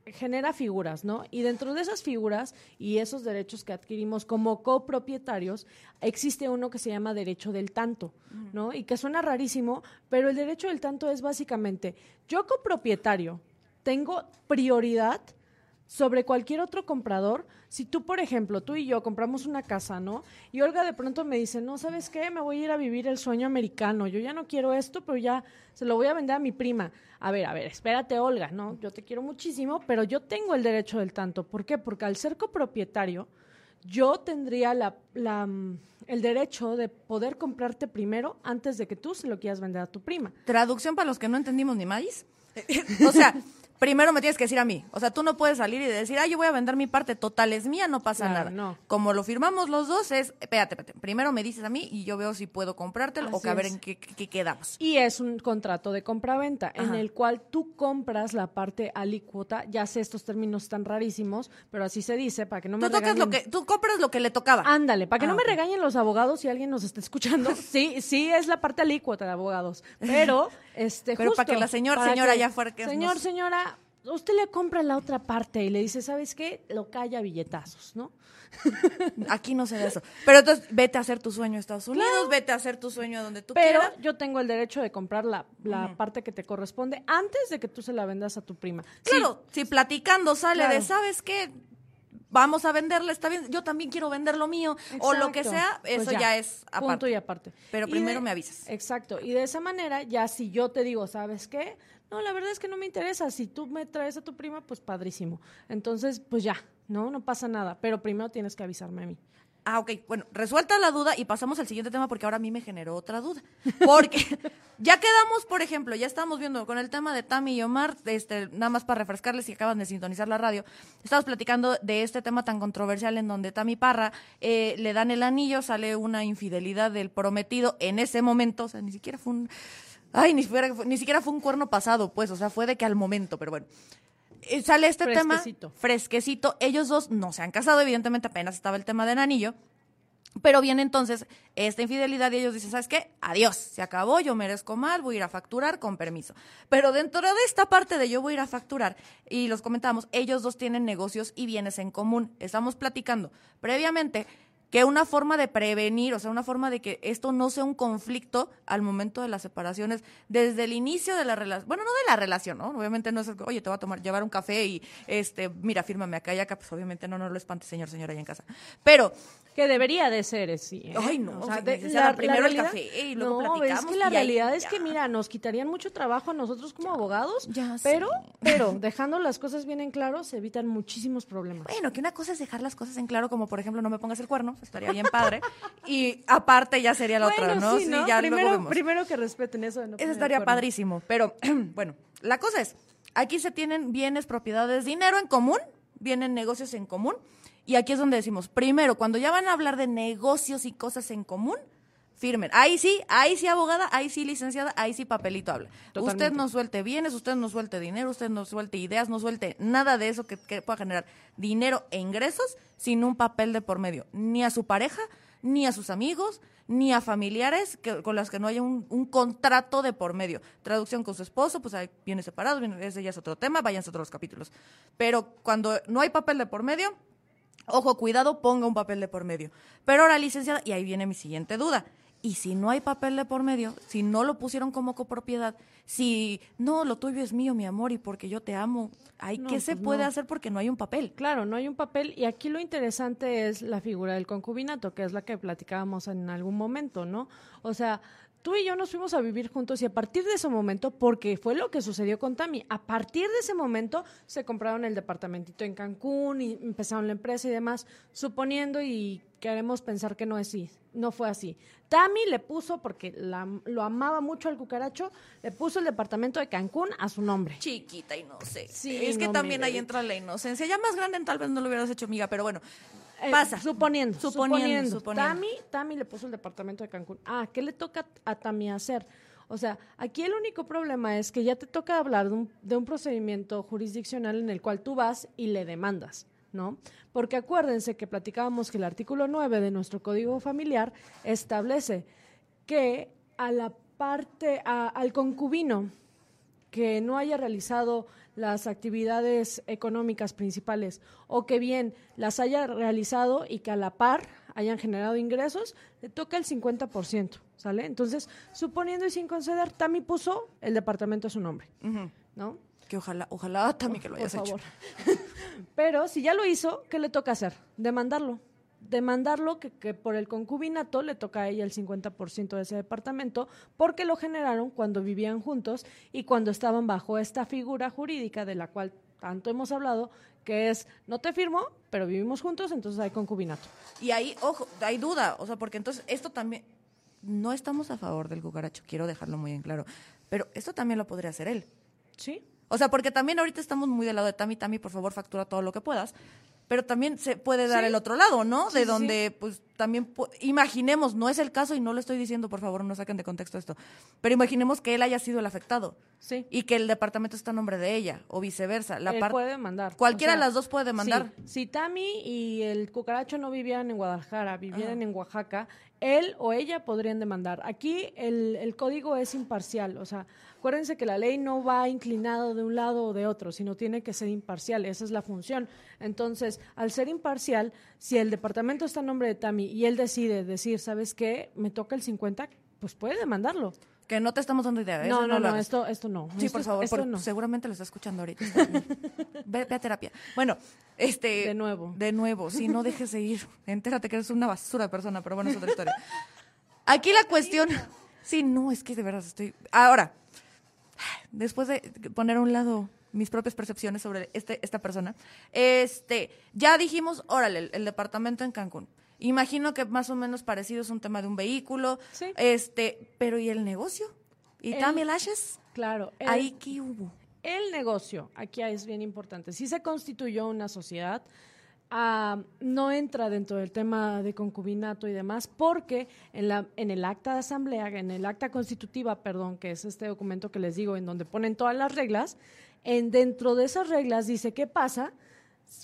genera figuras, ¿no? Y dentro de esas figuras y esos derechos que adquirimos como copropietarios, existe uno que se llama derecho del tanto, ¿no? Y que suena rarísimo, pero el derecho del tanto es básicamente, yo copropietario tengo prioridad sobre cualquier otro comprador. Si tú, por ejemplo, tú y yo compramos una casa, ¿no? Y Olga de pronto me dice, no, ¿sabes qué? Me voy a ir a vivir el sueño americano. Yo ya no quiero esto, pero ya se lo voy a vender a mi prima. A ver, a ver, espérate, Olga, ¿no? Yo te quiero muchísimo, pero yo tengo el derecho del tanto. ¿Por qué? Porque al ser copropietario, yo tendría la, mm, el derecho de poder comprarte primero antes de que tú se lo quieras vender a tu prima. Traducción para los que no entendimos ni maíz. o sea, primero me tienes que decir a mí. O sea, tú no puedes salir y decir, ah, yo voy a vender mi parte total, es mía, no pasa Claro, nada. no. Como lo firmamos los dos, es, espérate, espérate. Primero me dices a mí y yo veo si puedo comprártelo o que a ver en qué, qué quedamos. Y es un contrato de compra-venta en el cual tú compras la parte alícuota. Ya sé, estos términos están rarísimos, pero así se dice para que no me Tú tocas regañen. lo que, tú compras lo que le tocaba. Ándale, para que Ah, no me regañen los abogados si alguien nos está escuchando. Sí, sí es la parte alícuota de abogados, pero este Pero justo, para que la señor- señora que- ya fuera que Señor, nos- señora, usted le compra la otra parte y le dice, ¿sabes qué? Lo calla a billetazos, ¿no? Aquí no se da eso. Pero entonces, vete a hacer tu sueño a Estados Unidos, vete a hacer tu sueño donde tú Pero quieras. yo tengo el derecho de comprar la, la parte que te corresponde antes de que tú se la vendas a tu prima. Claro, si platicando sale de. ¿sabes qué? Vamos a venderle, está bien, yo también quiero vender lo mío, o lo que sea, Pues eso ya. es Punto aparte. y aparte. Pero primero de- me avisas. Exacto. Y de esa manera, ya si yo te digo, ¿sabes qué? No, la verdad es que no me interesa. Si tú me traes a tu prima, pues padrísimo. Entonces, pues ya, ¿no? No pasa nada. Pero primero tienes que avisarme a mí. Ah, ok. Bueno, resuelta la duda y pasamos al siguiente tema porque ahora a mí me generó otra duda. Porque ya quedamos, por ejemplo, ya estamos viendo con el tema de Tami y Omar, este, nada más para refrescarles si acaban de sintonizar la radio, estamos platicando de este tema tan controversial en donde Tami Parra eh, le dan el anillo, sale una infidelidad del prometido en ese momento, o sea, ni siquiera fue un... Ay, ni siquiera, ni siquiera fue un cuerno pasado, pues, o sea, fue de que al momento, pero bueno. Eh, sale este Fresquecito. tema fresquecito. Ellos dos no se han casado, evidentemente apenas estaba el tema del anillo. Pero viene entonces esta infidelidad y ellos dicen, ¿sabes qué? Adiós, se acabó, yo merezco más, voy a ir a facturar con permiso. Pero dentro de esta parte de yo voy a ir a facturar, y los comentamos, ellos dos tienen negocios y bienes en común. Estamos platicando previamente que una forma de prevenir, o sea, una forma de que esto no sea un conflicto al momento de las separaciones, desde el inicio de la relación, bueno, no de la relación, ¿no? Obviamente no es, oye, te voy a tomar, llevar un café y, este, mira, fírmame acá y acá, pues obviamente no, no lo espante, señor, señora, ahí en casa. Pero, Que debería de ser, eh, sí. ¿eh? Ay, no, O sea, licenciada, primero el realidad- café y luego no, platicamos es que la ahí realidad es que, mira, nos quitarían mucho trabajo a nosotros como abogados, ya pero, pero dejando las cosas bien en claro, se evitan muchísimos problemas. Bueno, que una cosa es dejar las cosas en claro, como por ejemplo, no me pongas el cuerno, estaría bien padre. y aparte ya sería la otra, ¿no? sí, ¿no? ya luego primero, vemos. primero que respeten eso. de no Eso estaría padrísimo. Pero, bueno, la cosa es, aquí se tienen bienes, propiedades, dinero en común, vienen negocios en común. Y aquí es donde decimos, primero, cuando ya van a hablar de negocios y cosas en común, firmen. Ahí sí, ahí sí abogada, ahí sí licenciada, ahí sí papelito habla. Totalmente. Usted no suelte bienes, usted no suelte dinero, usted no suelte ideas, no suelte nada de eso que, que pueda generar dinero e ingresos sin un papel de por medio. Ni a su pareja, ni a sus amigos, ni a familiares que, con las que no haya un, un contrato de por medio. Traducción con su esposo, pues ahí viene separado, viene- ese ya es otro tema, váyanse a otros capítulos. Pero cuando no hay papel de por medio, Ojo, cuidado, ponga un papel de por medio. Pero ahora, licenciada, y ahí viene mi siguiente duda. Y si no hay papel de por medio, si no lo pusieron como copropiedad, si no, lo tuyo es mío, mi amor, y porque yo te amo, ¿hay No, ¿qué se pues puede no. hacer porque no hay un papel? Claro, no hay un papel y aquí lo interesante es la figura del concubinato, que es la que platicábamos en algún momento, ¿no? O sea, tú y yo nos fuimos a vivir juntos y a partir de ese momento, porque fue lo que sucedió con Tami, a partir de ese momento se compraron el departamentito en Cancún y empezaron la empresa y demás, suponiendo y queremos pensar que no es así, no fue así. Tami le puso, porque la- lo amaba mucho al cucaracho, le puso el departamento de Cancún a su nombre. Chiquita y no sé. Sí, es que también ahí entra la inocencia. Ya más grande tal vez no lo hubieras hecho, amiga, pero bueno, Eh, pasa. Suponiendo, Suponiendo, suponiendo. suponiendo. Tami, Tami le puso el departamento de Cancún. Ah, ¿qué le toca a Tami hacer? O sea, aquí el único problema es que ya te toca hablar de un, de un procedimiento jurisdiccional en el cual tú vas y le demandas, ¿no? Porque acuérdense que platicábamos que el artículo 9 de nuestro Código Familiar establece que a la parte, a- al concubino que no haya realizado las actividades económicas principales o que bien las haya realizado y que a la par hayan generado ingresos, le toca el 50%, ¿sale? Entonces, suponiendo y sin conceder, Tami puso el departamento a su nombre. ¿no? Que ojalá, ojalá también que lo Por hayas hecho. Pero si ya lo hizo, ¿qué le toca hacer? Demandarlo. Demandarlo que, que por el concubinato le toca a ella el 50% de ese departamento porque lo generaron cuando vivían juntos y cuando estaban bajo esta figura jurídica de la cual tanto hemos hablado, que es no te firmo, pero vivimos juntos, entonces hay concubinato. Y ahí, ojo, hay duda, o sea, porque entonces esto también, no estamos a favor del cucaracho, quiero dejarlo muy en claro, pero esto también lo podría hacer él. ¿Sí? O sea, porque también ahorita estamos muy del lado de Tami, Tami, por favor, factura todo lo que puedas. Pero también se puede dar Sí. el otro lado, ¿no? Sí, de sí, donde, pues, también, imaginemos, no es el caso y no lo estoy diciendo, por favor, no saquen de contexto esto, pero imaginemos que él haya sido el afectado Sí. y que el departamento está a nombre de ella, o viceversa. La Él puede demandar. Cualquiera O sea, de las dos puede demandar. sí. Si Tami y el cucaracho no vivieran en Guadalajara, vivieran en Oaxaca, él o ella podrían demandar. Aquí el, el código es imparcial, o sea, acuérdense que la ley no va inclinado de un lado o de otro, sino tiene que ser imparcial, esa es la función. Entonces, al ser imparcial, si el departamento está a nombre de Tami y él decide decir, ¿sabes qué? Me toca el 50, pues puede demandarlo. Que no te estamos dando idea. ¿eh? No, no, no, hagas. esto, esto no. Sí, Esto- por favor, esto porque no. seguramente lo está escuchando ahorita. ve, ve a terapia. Bueno, este... De nuevo. De nuevo, sí, no dejes de ir. Entérate que eres una basura de persona, pero bueno, es otra historia. Aquí la cuestión... Sí, no, es que de verdad estoy... Ahora, después de poner a un lado mis propias percepciones sobre este, esta persona, este, ya dijimos, órale, el, el departamento en Cancún. Imagino que más o menos parecido es un tema de un vehículo, Sí. este, pero ¿y el negocio? ¿Y Tammy Lashes? Claro. el- Ahí qué hubo. El negocio, aquí es bien importante. Si se constituyó una sociedad, ah, no entra dentro del tema de concubinato y demás, porque en, la, en el acta de asamblea, en el acta constitutiva, perdón, que es este documento que les digo, en donde ponen todas las reglas, en dentro de esas reglas dice qué pasa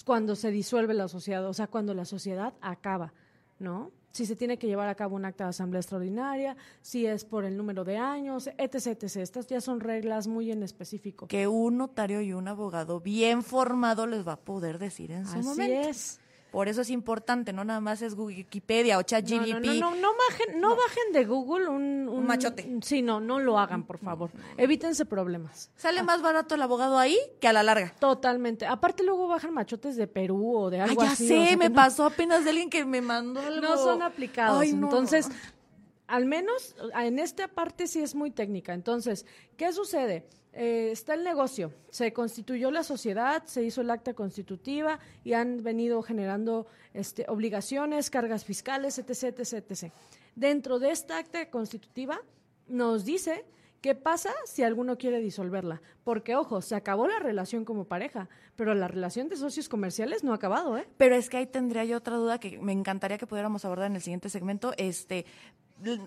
cuando se disuelve la sociedad, o sea, cuando la sociedad acaba, ¿no? Si se tiene que llevar a cabo un acta de asamblea extraordinaria, si es por el número de años, etc, etc. Estas ya son reglas muy en específico. Que un notario y un abogado bien formado les va a poder decir en su Así momento. es. Por eso es importante, no nada más es Wikipedia o ChatGPT. no, no, no, no bajen, no bajen de Google un, Un machote. Sí, no, no lo hagan, por favor. Evítense problemas. Sale más barato el abogado ahí que a la larga. Totalmente. Aparte luego bajan machotes de Perú o de Ah, algo ya así. sé, me pasó apenas de alguien que me mandó algo. no son aplicados. Ay. Entonces, al menos en esta parte sí es muy técnica. Entonces, ¿qué sucede? Eh, está el negocio, se constituyó la sociedad, se hizo el acta constitutiva y han venido generando este, obligaciones, cargas fiscales, etc, etc, etc. Dentro de esta acta constitutiva nos dice qué pasa si alguno quiere disolverla. Porque, ojo, se acabó la relación como pareja, pero la relación de socios comerciales no ha acabado, ¿eh? Pero es que ahí tendría yo otra duda que me encantaría que pudiéramos abordar en el siguiente segmento. Este,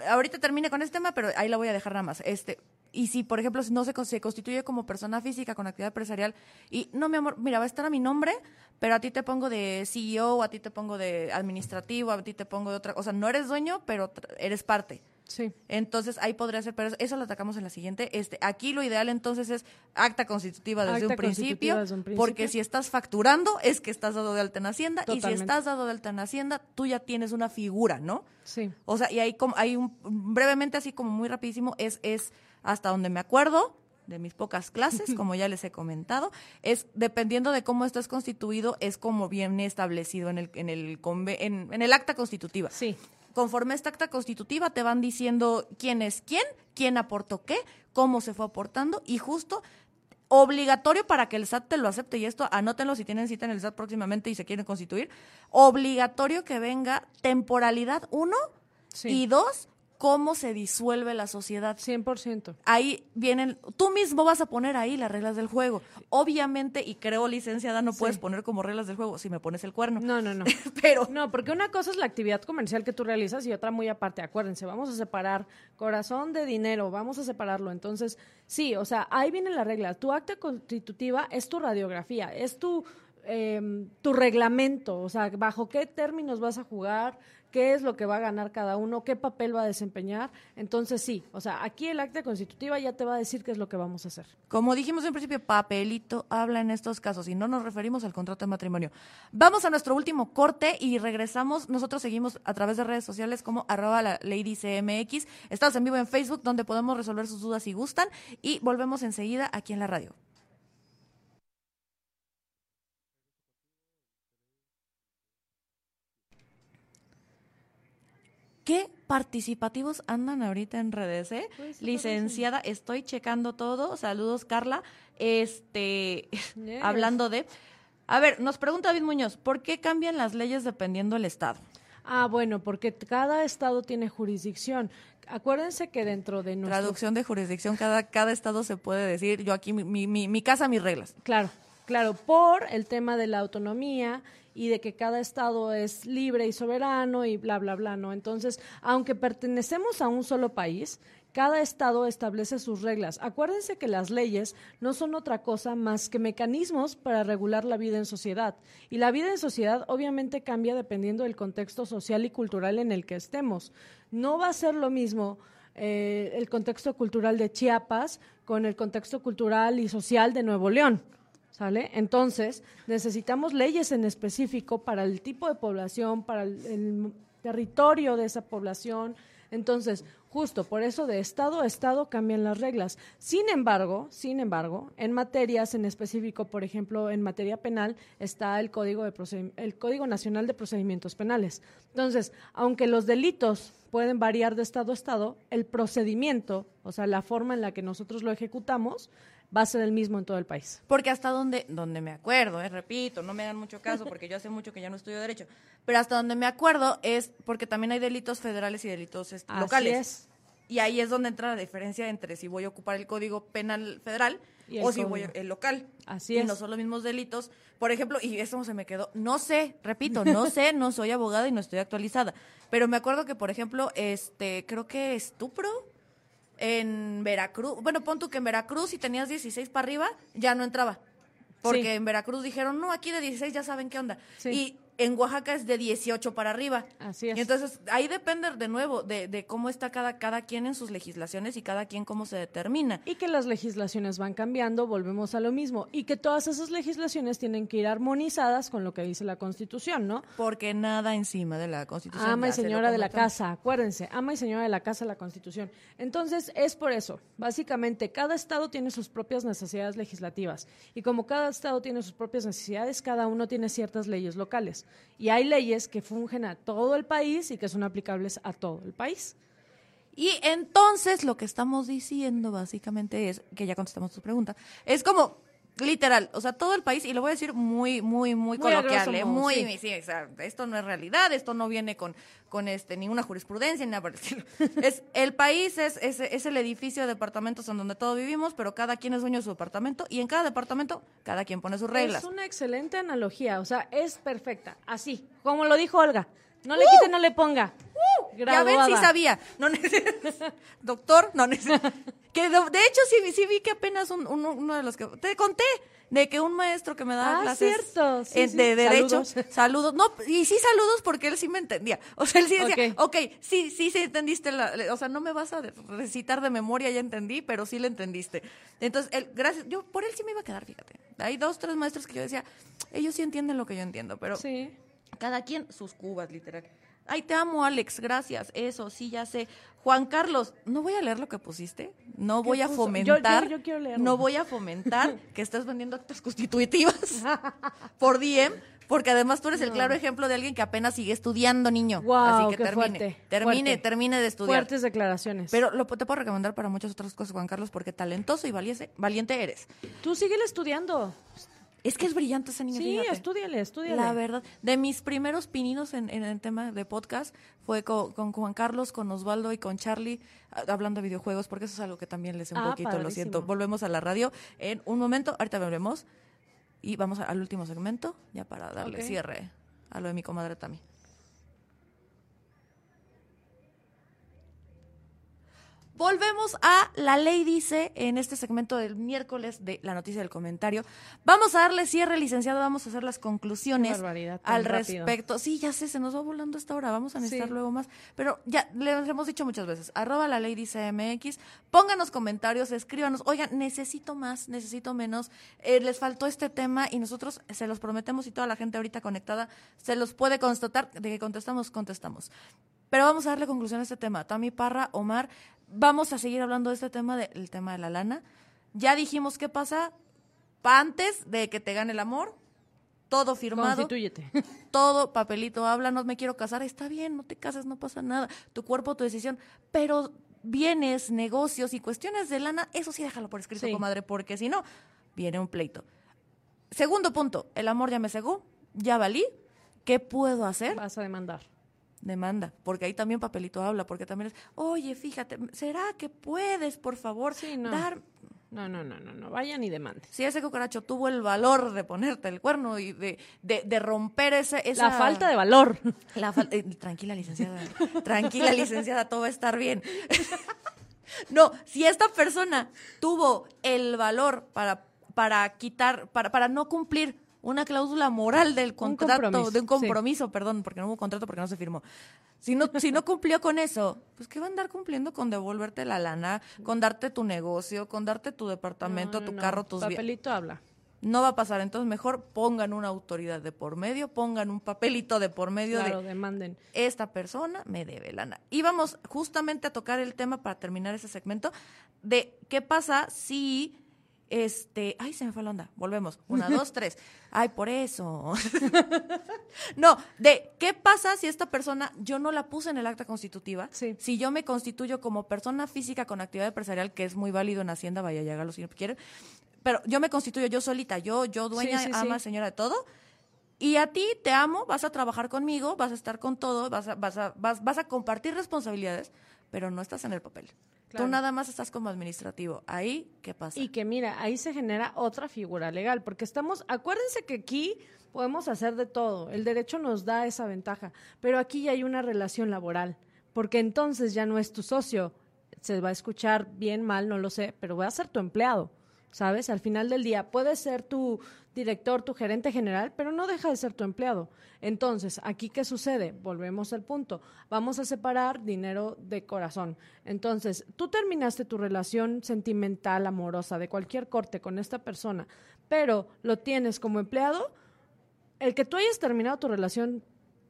ahorita termine con este tema, pero ahí la voy a dejar nada más. Este, y si, por ejemplo, no se, con- se constituye como persona física con actividad empresarial y no, mi amor, mira, va a estar a mi nombre, pero a ti te pongo de CEO, a ti te pongo de administrativo, a ti te pongo de otra, o sea, no eres dueño, pero eres parte. Sí. Entonces ahí podría ser, pero eso- lo atacamos en la siguiente. Este, aquí lo ideal entonces es acta constitutiva desde, Acta un, principio, desde un principio. porque si estás facturando es que estás dado de alta en Hacienda y si estás dado de alta en Hacienda tú ya tienes una figura, ¿no? Sí. O sea, y ahí como hay un brevemente así como muy rapidísimo es es hasta donde me acuerdo de mis pocas clases, como ya les he comentado, es dependiendo de cómo estás constituido, es como viene establecido en el en el en, en el acta constitutiva Sí. conforme a esta acta constitutiva te van diciendo quién es quién, quién aportó qué, cómo se fue aportando y justo obligatorio para que el SAT te lo acepte y esto anótenlo si tienen cita en el SAT próximamente y se quieren constituir, obligatorio que venga temporalidad uno Sí. y dos cómo se disuelve la sociedad. 100%. Ahí vienen, tú mismo vas a poner ahí las reglas del juego. Obviamente, y creo, licenciada, no puedes poner como reglas del juego si me pones el cuerno. No, no, no. Pero No, porque una cosa es la actividad comercial que tú realizas y otra muy aparte. Acuérdense, vamos a separar corazón de dinero, vamos a separarlo. Entonces, sí, o sea, ahí viene la regla. Tu acta constitutiva es tu radiografía, es tu, em, tu reglamento, o sea, bajo qué términos vas a jugar, qué es lo que va a ganar cada uno, qué papel va a desempeñar. Entonces, sí, o sea, aquí el acta constitutiva ya te va a decir qué es lo que vamos a hacer. Como dijimos en principio, papelito habla en estos casos y no nos referimos al contrato de matrimonio. Vamos a nuestro último corte y regresamos. Nosotros seguimos a través de redes sociales como arroba la Lady CMX. Estamos en vivo en Facebook donde podemos resolver sus dudas si gustan y volvemos enseguida aquí en la radio. Qué participativos andan ahorita en redes, ¿eh? Pues, Licenciada, estoy checando todo. Saludos, Carla. Este, Yes. hablando de... A ver, nos pregunta David Muñoz, ¿por qué cambian las leyes dependiendo del estado? Ah, bueno, porque cada estado tiene jurisdicción. Acuérdense que dentro de nuestro Traducción de jurisdicción, cada, cada estado se puede decir, yo aquí, mi- mi casa, mis reglas. Claro, claro, por el tema de la autonomía y de que cada estado es libre y soberano y bla, bla, bla, ¿no? Entonces, aunque pertenecemos a un solo país, cada estado establece sus reglas. Acuérdense que las leyes no son otra cosa más que mecanismos para regular la vida en sociedad. Y la vida en sociedad obviamente cambia dependiendo del contexto social y cultural en el que estemos. No va a ser lo mismo eh, el contexto cultural de Chiapas con el contexto cultural y social de Nuevo León. ¿Sale? Entonces, necesitamos leyes en específico para el tipo de población, para el, territorio de esa población. Entonces, justo por eso de estado a estado cambian las reglas. Sin embargo, sin embargo, en materias en específico, por ejemplo, en materia penal está el Código de el Código Nacional de Procedimientos Penales. Entonces, aunque los delitos pueden variar de estado a estado, el procedimiento, o sea, la forma en la que nosotros lo ejecutamos, va a ser el mismo en todo el país. Porque hasta donde, donde me acuerdo, eh, repito, no me hagan mucho caso porque yo hace mucho que ya no estudio Derecho, pero hasta donde me acuerdo es porque también hay delitos federales y delitos este, Así locales. es. Y ahí es donde entra la diferencia entre si voy a ocupar el Código Penal Federal Y o si voy código. el local. Así y es. no son los mismos delitos. Por ejemplo, y eso se me quedó, no sé, repito, no sé, no soy abogada y no estoy actualizada, pero me acuerdo que, por ejemplo, este, creo que estupro en Veracruz, bueno, pon tú que en Veracruz si tenías 16 para arriba, ya no entraba. Porque Sí. en Veracruz dijeron, no, aquí de 16 ya saben qué onda. Sí. Y en Oaxaca es de 18 para arriba. Así es. Y entonces ahí depende de nuevo de, de cómo está cada, cada quien en sus legislaciones y cada quien cómo se determina. Y que las legislaciones van cambiando, volvemos a lo mismo. Y que todas esas legislaciones tienen que ir armonizadas con lo que dice la Constitución, ¿no? Porque nada encima de la Constitución. Ama y señora de la casa, acuérdense, ama y señora de la casa la Constitución. Entonces, es por eso, básicamente, cada estado tiene sus propias necesidades legislativas y como cada estado tiene sus propias necesidades, cada uno tiene ciertas leyes locales. Y hay leyes que fungen a todo el país y que son aplicables a todo el país. Y entonces lo que estamos diciendo básicamente es, que ya contestamos tu pregunta, es como literal, o sea, todo el país, y lo voy a decir muy, muy, muy, coloquial, ¿eh? muy, sí. sí, o sea, esto no es realidad, esto no viene con, con este, ninguna jurisprudencia, ni nada por el estilo. Es, el país es, es, es el edificio de departamentos en donde todos vivimos, pero cada quien es dueño de su departamento, y en cada departamento, cada quien pone sus reglas. Es una excelente analogía, o sea, es perfecta, así, como lo dijo Olga. No le quite, no le ponga. ¡Uh! Ya ven, Graduada. sabía. No Doctor, no Que de, hecho sí, sí vi que apenas un- un- uno de los que... Te conté de que un maestro que me daba Ah, clases cierto, sí, eh, sí. de derecho, Saludos. saludos. No, y sí saludos porque él sí me entendía. O sea, él sí decía, Ok. ok, sí, sí, sí entendiste. La, o sea, no me vas a recitar de memoria, ya entendí, pero sí le entendiste. Entonces, él, gracias, yo por él sí me iba a quedar, fíjate. Hay dos, tres maestros que yo decía, ellos sí entienden lo que yo entiendo, pero Sí. cada quien sus cubas, literal. Ay, te amo, Alex, gracias. Eso, sí, ya sé. Juan Carlos, no voy a leer lo que pusiste. No voy a puso? fomentar. Yo- yo- yo. No voy a fomentar que estés vendiendo actas constitutivas por DM, porque además tú eres el claro ejemplo de alguien que apenas sigue estudiando, niño. Guau, Así que qué termine. fuerte, termine, fuerte. termine de estudiar. Fuertes declaraciones. Pero lo, te puedo recomendar para muchas otras cosas, Juan Carlos, porque talentoso y valiente, valiente eres. Tú síguele estudiando. Es que es brillante ese niño. Sí, fíjate. estúdiale, estúdiale. La verdad, de mis primeros pininos en, en el tema de podcast fue co- con, Juan Carlos, con Osvaldo y con Charlie, a- hablando de videojuegos, porque eso es algo que también les sé un Ah, poquito, lo siento. Volvemos a la radio en un momento, ahorita volvemos y vamos al último segmento, ya para darle cierre a lo de mi comadre Tami. Volvemos a La Ley Dice en este segmento del miércoles de la noticia del comentario. Vamos a darle cierre, licenciado, vamos a hacer las conclusiones barbaridad, al rápido. respecto. Sí, ya sé, se nos va volando esta hora, vamos a necesitar Sí. luego más. Pero ya, les hemos dicho muchas veces, arroba La Ley Dice MX, pónganos comentarios, escríbanos, oigan, necesito más, necesito menos, eh, les faltó este tema y nosotros se los prometemos y toda la gente ahorita conectada se los puede constatar, de que contestamos, contestamos. Pero vamos a darle conclusión a este tema. Tami Parra, Omar, vamos a seguir hablando de este tema, del tema de la lana. Ya dijimos qué pasa pa- antes de que te gane el amor. todo firmado. Constitúyete. Todo, papelito, habla, no me quiero casar, está bien, no te cases, no pasa nada. Tu cuerpo, tu decisión. Pero bienes, negocios y cuestiones de lana, eso sí déjalo por escrito, Sí. comadre, porque si no, viene un pleito. Segundo punto, el amor ya me cegó, ya valí. ¿Qué puedo hacer? Vas a demandar. Demanda, porque ahí también papelito habla, porque también es, oye, fíjate, ¿será que puedes, por favor, Sí, no. dar... No, no, no, no, no. Vayan y demanden. Si ese cucaracho tuvo el valor de ponerte el cuerno y de, de, de romper ese, esa... La falta de valor. La fal- eh, tranquila, licenciada. Tranquila, licenciada, todo va a estar bien. No, si esta persona tuvo el valor para, para quitar, para, para no cumplir una cláusula moral del contrato, de un sí. compromiso, perdón, porque no hubo contrato porque no se firmó. Si no, si no cumplió con eso, pues ¿qué va a andar cumpliendo con devolverte la lana, con darte tu negocio, con darte tu departamento, No, no, tu carro, tus bienes? Papelito habla. No va a pasar, entonces mejor pongan una autoridad de por medio, pongan un papelito de por medio Claro, de demanden. esta persona me debe lana. Y vamos justamente a tocar el tema para terminar ese segmento de qué pasa si este, ay, se me fue la onda. Volvemos. Una, dos, tres. Ay, por eso. no, de qué pasa si esta persona yo no la puse en el acta constitutiva. Sí. Si yo me constituyo como persona física con actividad empresarial, que es muy válido en Hacienda, vaya, hágalo si quiere. Pero yo me constituyo yo solita, yo, yo dueña, Sí, sí, ama, señora de todo. Y a ti te amo, vas a trabajar conmigo, vas a estar con todo, vas a, vas a, vas, vas a compartir responsabilidades, pero no estás en el papel. Claro. Tú nada más estás como administrativo. Ahí, ¿qué pasa? Y que mira, ahí se genera otra figura legal, porque estamos, acuérdense que aquí podemos hacer de todo, el derecho nos da esa ventaja, pero aquí ya hay una relación laboral, porque entonces ya no es tu socio, se va a escuchar bien, mal, no lo sé, pero va a ser tu empleado, ¿sabes? Al final del día puede ser tu director, tu gerente general, pero no deja de ser tu empleado. Entonces, aquí qué sucede? Volvemos al punto. Vamos a separar dinero de corazón. Entonces, tú terminaste tu relación sentimental, amorosa, de cualquier corte con esta persona, pero lo tienes como empleado, el que tú hayas terminado tu relación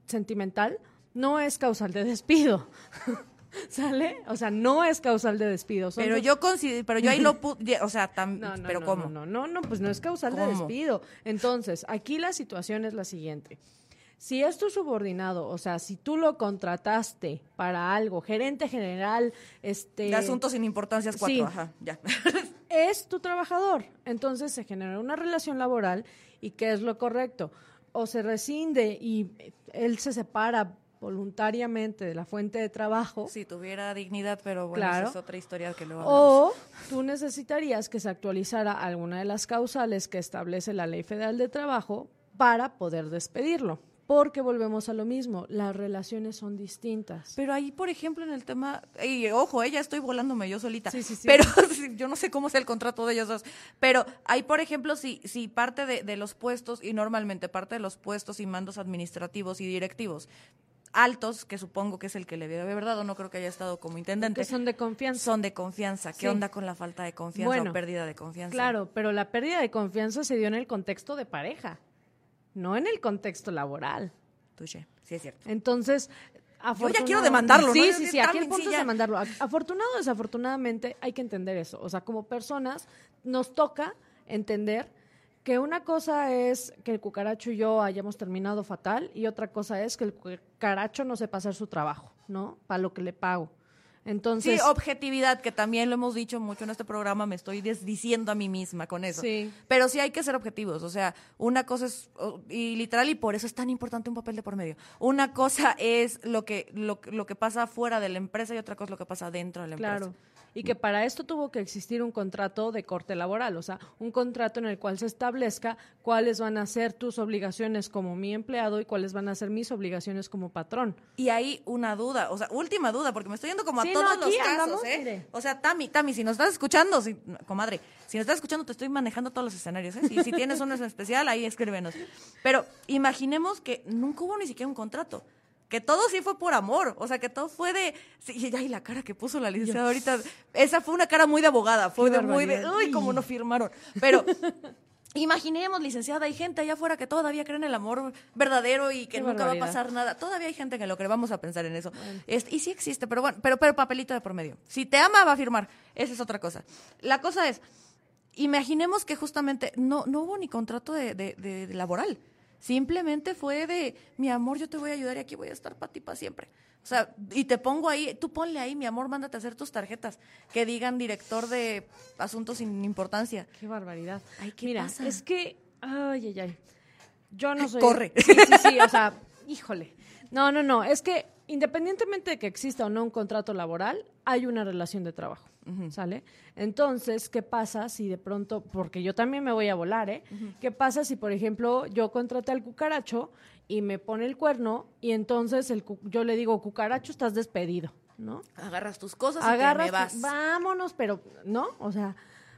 sentimental no es causal de despido. ¿Sale? O sea, no es causal de despido. Son pero dos- yo considero, pero yo ahí lo puse, o sea, tam- no, no, pero no, ¿cómo? No, no, no, pues no es causal de despido. Entonces, aquí la situación es la siguiente. Si es tu subordinado, o sea, si tú lo contrataste para algo, gerente general, este... De asuntos sin importancias cuatro, sí. ajá, ya. es tu trabajador. Entonces se genera una relación laboral y ¿qué es lo correcto? O se rescinde y él se separa voluntariamente de la fuente de trabajo. si tuviera dignidad, pero bueno, Claro. esa es otra historia que luego hablamos. O tú necesitarías que se actualizara alguna de las causales que establece la Ley Federal de Trabajo para poder despedirlo. Porque volvemos a lo mismo, las relaciones son distintas. Pero ahí, por ejemplo, en el tema, y ojo, eh, ya estoy volándome yo solita, Sí, sí, sí. pero yo no sé cómo es el contrato de ellos dos, pero ahí, por ejemplo, si, si parte de, de los puestos, y normalmente parte de los puestos y mandos administrativos y directivos altos, que supongo que es el que le debe haber dado, no creo que haya estado como intendente, Que son de confianza. son de confianza. ¿Qué Sí. onda con la falta de confianza Bueno, o pérdida de confianza? Claro, pero la pérdida de confianza se dio en el contexto de pareja, no en el contexto laboral. Touché, sí es cierto. Entonces, afortunado- quiero demandarlo, ¿no? Sí, Yo sí, sí, aquí el punto sí, es ya. demandarlo. Afortunado o desafortunadamente hay que entender eso. O sea, como personas nos toca entender que una cosa es que el cucaracho y yo hayamos terminado fatal y otra cosa es que el cucaracho no sepa hacer su trabajo, ¿no? Para lo que le pago. Entonces, Sí, objetividad, que también lo hemos dicho mucho en este programa, me estoy desdiciendo a mí misma con eso. Sí. Pero sí hay que ser objetivos, o sea, una cosa es, y literal, y por eso es tan importante un papel de por medio. Una cosa es lo que, lo, lo que pasa fuera de la empresa y otra cosa es lo que pasa dentro de la Claro. Y que para esto tuvo que existir un contrato de corte laboral, o sea, un contrato en el cual se establezca cuáles van a ser tus obligaciones como mi empleado y cuáles van a ser mis obligaciones como patrón. Y hay una duda, o sea, última duda, porque me estoy yendo como Sí, a no, todos los casos, andamos, ¿eh? mire. O sea, Tami, Tami, si nos estás escuchando, si, comadre, si nos estás escuchando, te estoy manejando todos los escenarios, ¿eh? Si, si tienes uno en especial, ahí escríbenos. Pero imaginemos que nunca hubo ni siquiera un contrato. Que todo sí fue por amor, o sea, que todo fue de... Sí, y ay, la cara que puso la licenciada ahorita, esa fue una cara muy de abogada, fue de muy de... Uy, cómo no firmaron. Pero imaginemos, licenciada, hay gente allá afuera que todavía cree en el amor verdadero y que Qué nunca va a pasar nada. Todavía hay gente que lo cree, vamos a pensar en eso. Este, y sí existe, pero bueno, pero, pero papelito de por medio. Si te ama, va a firmar. Esa es otra cosa. La cosa es, imaginemos que justamente no, no hubo ni contrato de- de laboral. Simplemente fue de, mi amor, yo te voy a ayudar y aquí voy a estar para ti para siempre. O sea, y te pongo ahí, tú ponle ahí, mi amor, mándate a hacer tus tarjetas que digan director de asuntos sin importancia. Qué barbaridad. Ay, ¿qué Mira, pasa? es que, ay, ay, ay. Yo no soy. Corre. Sí, sí, sí, o sea, híjole. No, no, no. Es que independientemente de que exista o no un contrato laboral, hay una relación de trabajo. ¿Sale? Entonces, ¿qué pasa si de pronto, porque yo también me voy a volar, ¿eh? ¿Qué pasa si, por ejemplo, yo contraté al cucaracho y me pone el cuerno y entonces el, cu- yo le digo, cucaracho, estás despedido, ¿no? Agarras tus cosas y Agarras, te me vas. vámonos, pero, ¿no? O sea,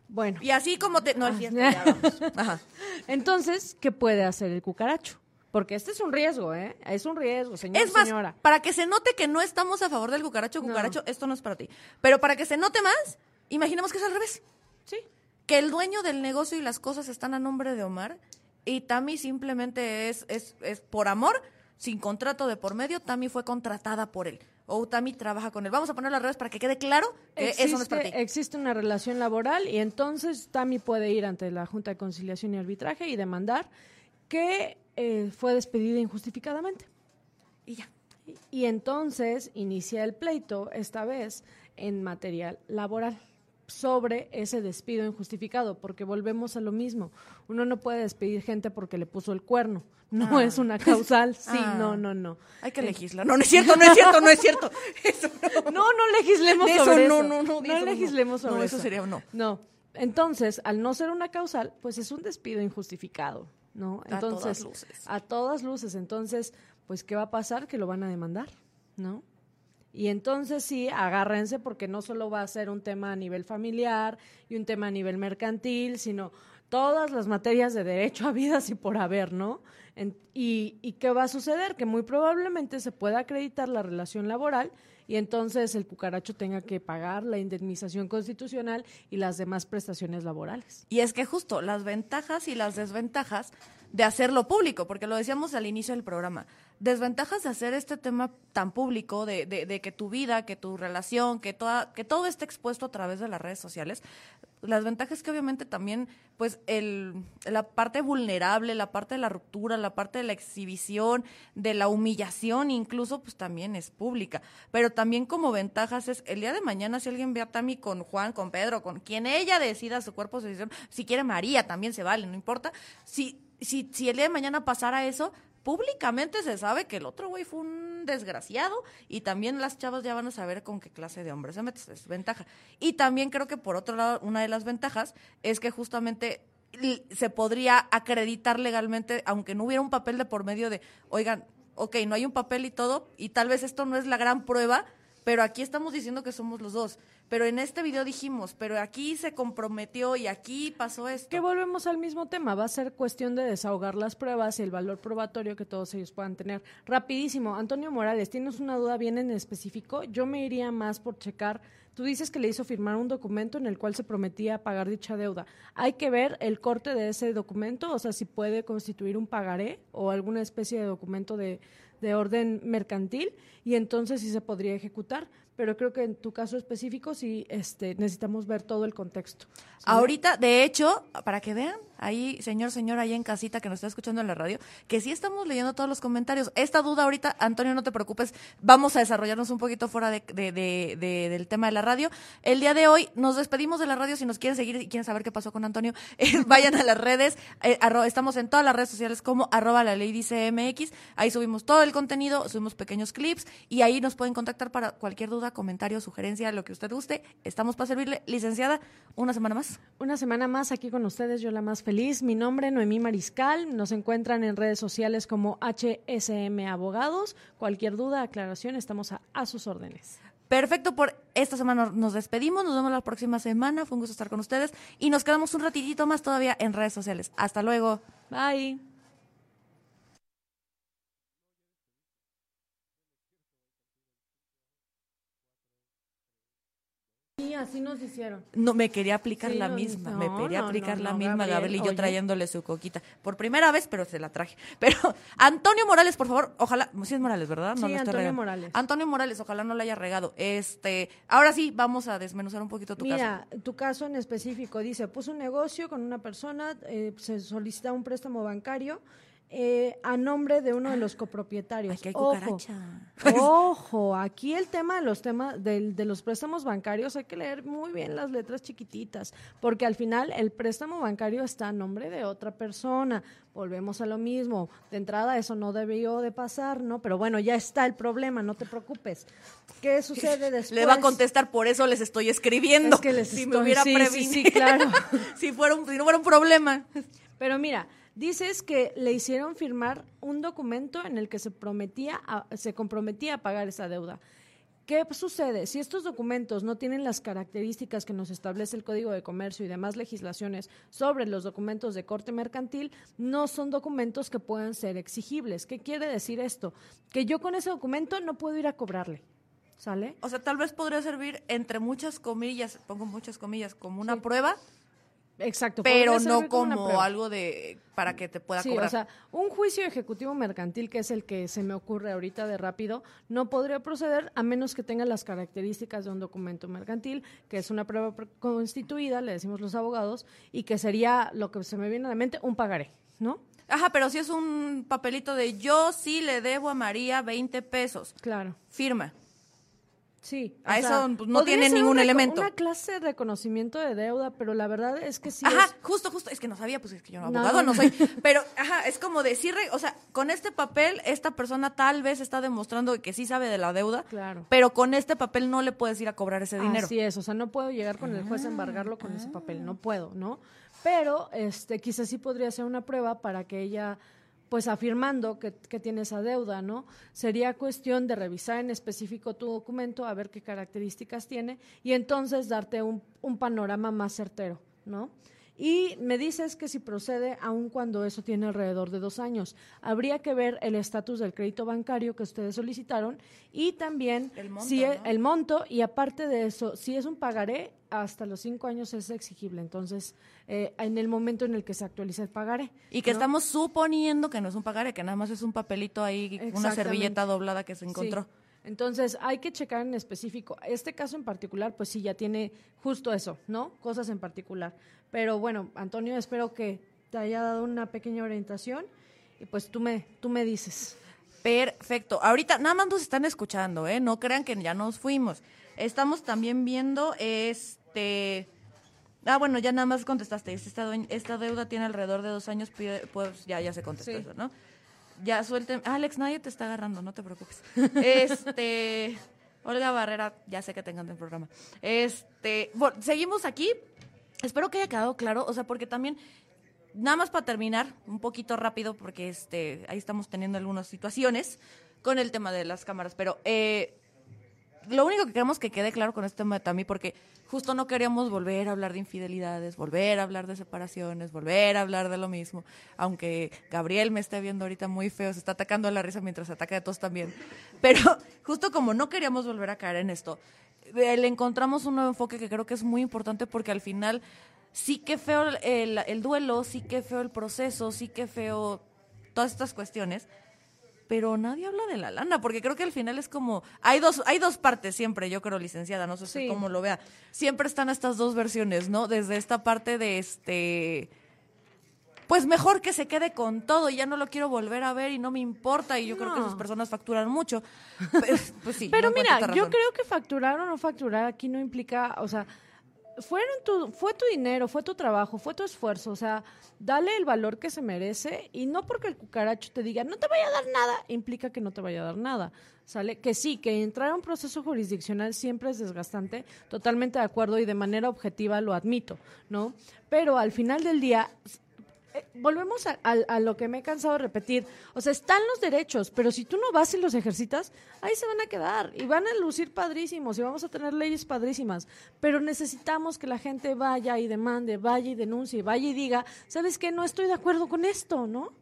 bueno. Y así como te... No, Ah. cierto, ya vamos. Ajá. Entonces, ¿qué puede hacer el cucaracho? Porque este es un riesgo, ¿eh? Es un riesgo, señor, Es más, señora. para que se note que no estamos a favor del cucaracho, No. cucaracho, esto no es para ti. Pero para que se note más, imaginemos que es al revés. Sí. Que el dueño del negocio y las cosas están a nombre de Omar y Tami simplemente es, es, es por amor, sin contrato de por medio, Tami fue contratada por él. O Tami trabaja con él. Vamos a ponerlo al revés para que quede claro que eso no es para ti. Existe, existe una relación laboral y entonces Tami puede ir ante la Junta de Conciliación y Arbitraje y demandar que eh, fue despedida injustificadamente. Y ya. Y- entonces inicia el pleito, esta vez en material laboral, sobre ese despido injustificado, porque volvemos a lo mismo. Uno no puede despedir gente porque le puso el cuerno. No Ah. es una causal. Sí, Ah. no, no, no. Hay que legislar. No, no es cierto, no es cierto, no es cierto. Eso no. No, no legislemos eso sobre no, eso. no, no, eso no. legislemos sobre No, eso. eso sería no. No. Entonces, al no ser una causal, pues es un despido injustificado, ¿no? A Entonces, todas luces. A todas luces. Entonces, pues, ¿qué va a pasar? Que lo van a demandar, ¿no? Y entonces sí, agárrense porque no solo va a ser un tema a nivel familiar y un tema a nivel mercantil, sino todas las materias de derecho a vidas y por haber, ¿no? En- y, ¿Y qué va a suceder? Que muy probablemente se pueda acreditar la relación laboral y entonces el cucaracho tenga que pagar la indemnización constitucional y las demás prestaciones laborales. Y es que justo las ventajas y las desventajas de hacerlo público, porque lo decíamos al inicio del programa, desventajas de hacer este tema tan público, de, de, de que tu vida, que tu relación, que, toda, que todo esté expuesto a través de las redes sociales, las ventajas que obviamente también, pues, el, la parte vulnerable, la parte de la ruptura, la parte de la exhibición, de la humillación, incluso, pues también es pública. Pero también como ventajas es, el día de mañana, si alguien ve a Tami con Juan, con Pedro, con quien ella decida su cuerpo, su decisión, si quiere María, también se vale, no importa. Si, si, si el día de mañana pasara eso, públicamente se sabe que el otro güey fue un desgraciado y también las chavas ya van a saber con qué clase de hombre se mete, es ventaja. Y también creo que por otro lado, una de las ventajas es que justamente se podría acreditar legalmente, aunque no hubiera un papel de por medio de, oigan, ok, no hay un papel y todo, y tal vez esto no es la gran prueba, pero aquí estamos diciendo que somos los dos. Pero en este video dijimos, pero aquí se comprometió y aquí pasó esto. Que volvemos al mismo tema, va a ser cuestión de desahogar las pruebas y el valor probatorio que todos ellos puedan tener. Rapidísimo, Antonio Morales, ¿tienes una duda bien en específico? Yo me iría más por checar, tú dices que le hizo firmar un documento en el cual se prometía pagar dicha deuda. Hay que ver el corte de ese documento, o sea, si puede constituir un pagaré o alguna especie de documento de, de orden mercantil y entonces sí se podría ejecutar, pero creo que en tu caso específico sí este, necesitamos ver todo el contexto. Ahorita, de hecho, para que vean, ahí, señor, señora, ahí en casita que nos está escuchando en la radio, que sí estamos leyendo todos los comentarios. Esta duda ahorita, Antonio, no te preocupes, vamos a desarrollarnos un poquito fuera de, de- de- de- del tema de la radio. El día de hoy nos despedimos de la radio. Si nos quieren seguir y quieren saber qué pasó con Antonio, eh, vayan a las redes. eh, arro- estamos en todas las redes sociales como arroba la ley dice MX. Ahí subimos todo el contenido, subimos pequeños clips y ahí nos pueden contactar para cualquier duda, comentario, sugerencia, lo que usted guste. Estamos para servirle. Licenciada, una semana más. Una semana más aquí con ustedes, yo la más feliz. Mi nombre, Noemí Mariscal. Nos encuentran en redes sociales como HSM Abogados. Cualquier duda, aclaración, estamos a, a sus órdenes. Perfecto, por esta semana nos despedimos, nos vemos la próxima semana, fue un gusto estar con ustedes y nos quedamos un ratitito más todavía en redes sociales. Hasta luego. Bye. Así nos hicieron. No, me quería aplicar Sí, la no, misma, no, me quería no, aplicar no, la no, misma, Gabriel, Gabriel, y yo oye. trayéndole su coquita. Por primera vez, pero se la traje. Pero Antonio Morales, por favor, ojalá, sí es Morales, ¿verdad? Sí, lo estoy Antonio regando. Morales. Antonio Morales, ojalá no la haya regado. Este, ahora sí, vamos a desmenuzar un poquito tu Mira, caso. tu caso en específico dice, puso un negocio con una persona, eh, se solicita un préstamo bancario, eh, a nombre de uno de los copropietarios. Ay, que hay Ojo, cucaracha. Ojo, aquí el tema de los temas del- de, los préstamos bancarios hay que leer muy bien las letras chiquititas, porque al final el préstamo bancario está a nombre de otra persona. Volvemos a lo mismo. De entrada eso no debió de pasar, ¿no? Pero bueno, ya está el problema, no te preocupes. ¿Qué sucede después? Le va a contestar, por eso les estoy escribiendo. Es que les si me estoy- hubiera sí, sí, sí, claro. si, fuera un, si no fuera un problema. Pero mira, dices que le hicieron firmar un documento en el que se prometía, a- se comprometía a pagar esa deuda. ¿Qué sucede? Si estos documentos no tienen las características que nos establece el Código de Comercio y demás legislaciones sobre los documentos de corte mercantil, no son documentos que puedan ser exigibles. ¿Qué quiere decir esto? Que yo con ese documento no puedo ir a cobrarle. ¿Sale? O sea, tal vez podría servir entre muchas comillas, pongo muchas comillas, como una prueba, Exacto. pero no como algo de para que te pueda Sí, cobrar. o sea, un juicio ejecutivo mercantil, que es el que se me ocurre ahorita de rápido, no podría proceder a menos que tenga las características de un documento mercantil, que es una prueba constituida, le decimos los abogados, y que sería lo que se me viene a la mente, un pagaré, ¿no? Ajá, pero si es un papelito de yo sí le debo a María 20 pesos, Claro. firma. Sí. A eso, sea, pues, no tiene ningún elemento. Una clase de reconocimiento de deuda, pero la verdad es que sí Ajá, es- justo, justo, es que no sabía, pues es que yo no No, abogado, no, no, soy, pero ajá, es como decir, o sea, con este papel esta persona tal vez está demostrando que sí sabe de la deuda, Claro. pero con este papel no le puedes ir a cobrar ese dinero. Así es, o sea, no puedo llegar con el juez a embargarlo con ese papel, no puedo, ¿no? Pero este, quizás sí podría ser una prueba para que ella, pues afirmando que, que tiene esa deuda, ¿no? Sería cuestión de revisar en específico tu documento, a ver qué características tiene y entonces darte un, un panorama más certero, ¿no? Y me dices que si procede, aun cuando eso tiene alrededor de dos años, habría que ver el estatus del crédito bancario que ustedes solicitaron y también El monto, si e- ¿no? el monto y aparte de eso, si es un pagaré, hasta los cinco años es exigible. Entonces, eh, en el momento en el que se actualiza el pagaré. Y que ¿no? estamos suponiendo que no es un pagaré, que nada más es un papelito ahí, una servilleta doblada que se encontró. Sí. Entonces, hay que checar en específico. Este caso en particular, pues sí, ya tiene justo eso, ¿no? Cosas en particular. Pero bueno, Antonio, espero que te haya dado una pequeña orientación y pues tú me, tú me dices. Perfecto. Ahorita nada más nos están escuchando, ¿eh? No crean que ya nos fuimos. Estamos también viendo este. Ah, bueno, ya nada más contestaste. Esta, deuda tiene alrededor de dos años, pues ya, ya se contestó Sí. eso, ¿no? Ya suelten. Alex, nadie te está agarrando, no te preocupes. Este. Olga Barrera, ya sé que tengan el programa. Este. Bueno, seguimos aquí. Espero que haya quedado claro, o sea, porque también nada más para terminar, un poquito rápido, porque este, ahí estamos teniendo algunas situaciones con el tema de las cámaras, pero eh, lo único que queremos que quede claro con este tema también, porque justo no queríamos volver a hablar de infidelidades, volver a hablar de separaciones, volver a hablar de lo mismo, aunque Gabriel me esté viendo ahorita muy feo, se está atacando a la risa mientras ataca a todos también, pero justo como no queríamos volver a caer en esto, eh, le encontramos un nuevo enfoque que creo que es muy importante porque al final sí que feo el, el duelo, sí que feo el proceso, sí que feo todas estas cuestiones, pero nadie habla de la lana, porque creo que al final es como, hay dos, hay dos partes siempre, yo creo, licenciada, no sé Sí. cómo lo vea, siempre están estas dos versiones, ¿no? Desde esta parte de este, pues mejor que se quede con todo y ya no lo quiero volver a ver y no me importa y yo creo que esas personas facturan mucho. Pues, pues sí. Pero no mira, yo creo que facturar o no facturar aquí no implica, o sea, fueron tu, fue tu dinero, fue tu trabajo, fue tu esfuerzo, o sea, dale el valor que se merece y no porque el cucaracho te diga no te vaya a dar nada, implica que no te vaya a dar nada. ¿Sale? Que sí, que entrar a un proceso jurisdiccional siempre es desgastante, totalmente de acuerdo y de manera objetiva lo admito, ¿no? Pero al final del día, eh, volvemos a, a- a lo que me he cansado de repetir. O sea, están los derechos, pero si tú no vas y los ejercitas, ahí se van a quedar y van a lucir padrísimos y vamos a tener leyes padrísimas. Pero necesitamos que la gente vaya y demande, vaya y denuncie, vaya y diga, ¿sabes qué? No estoy de acuerdo con esto, ¿no?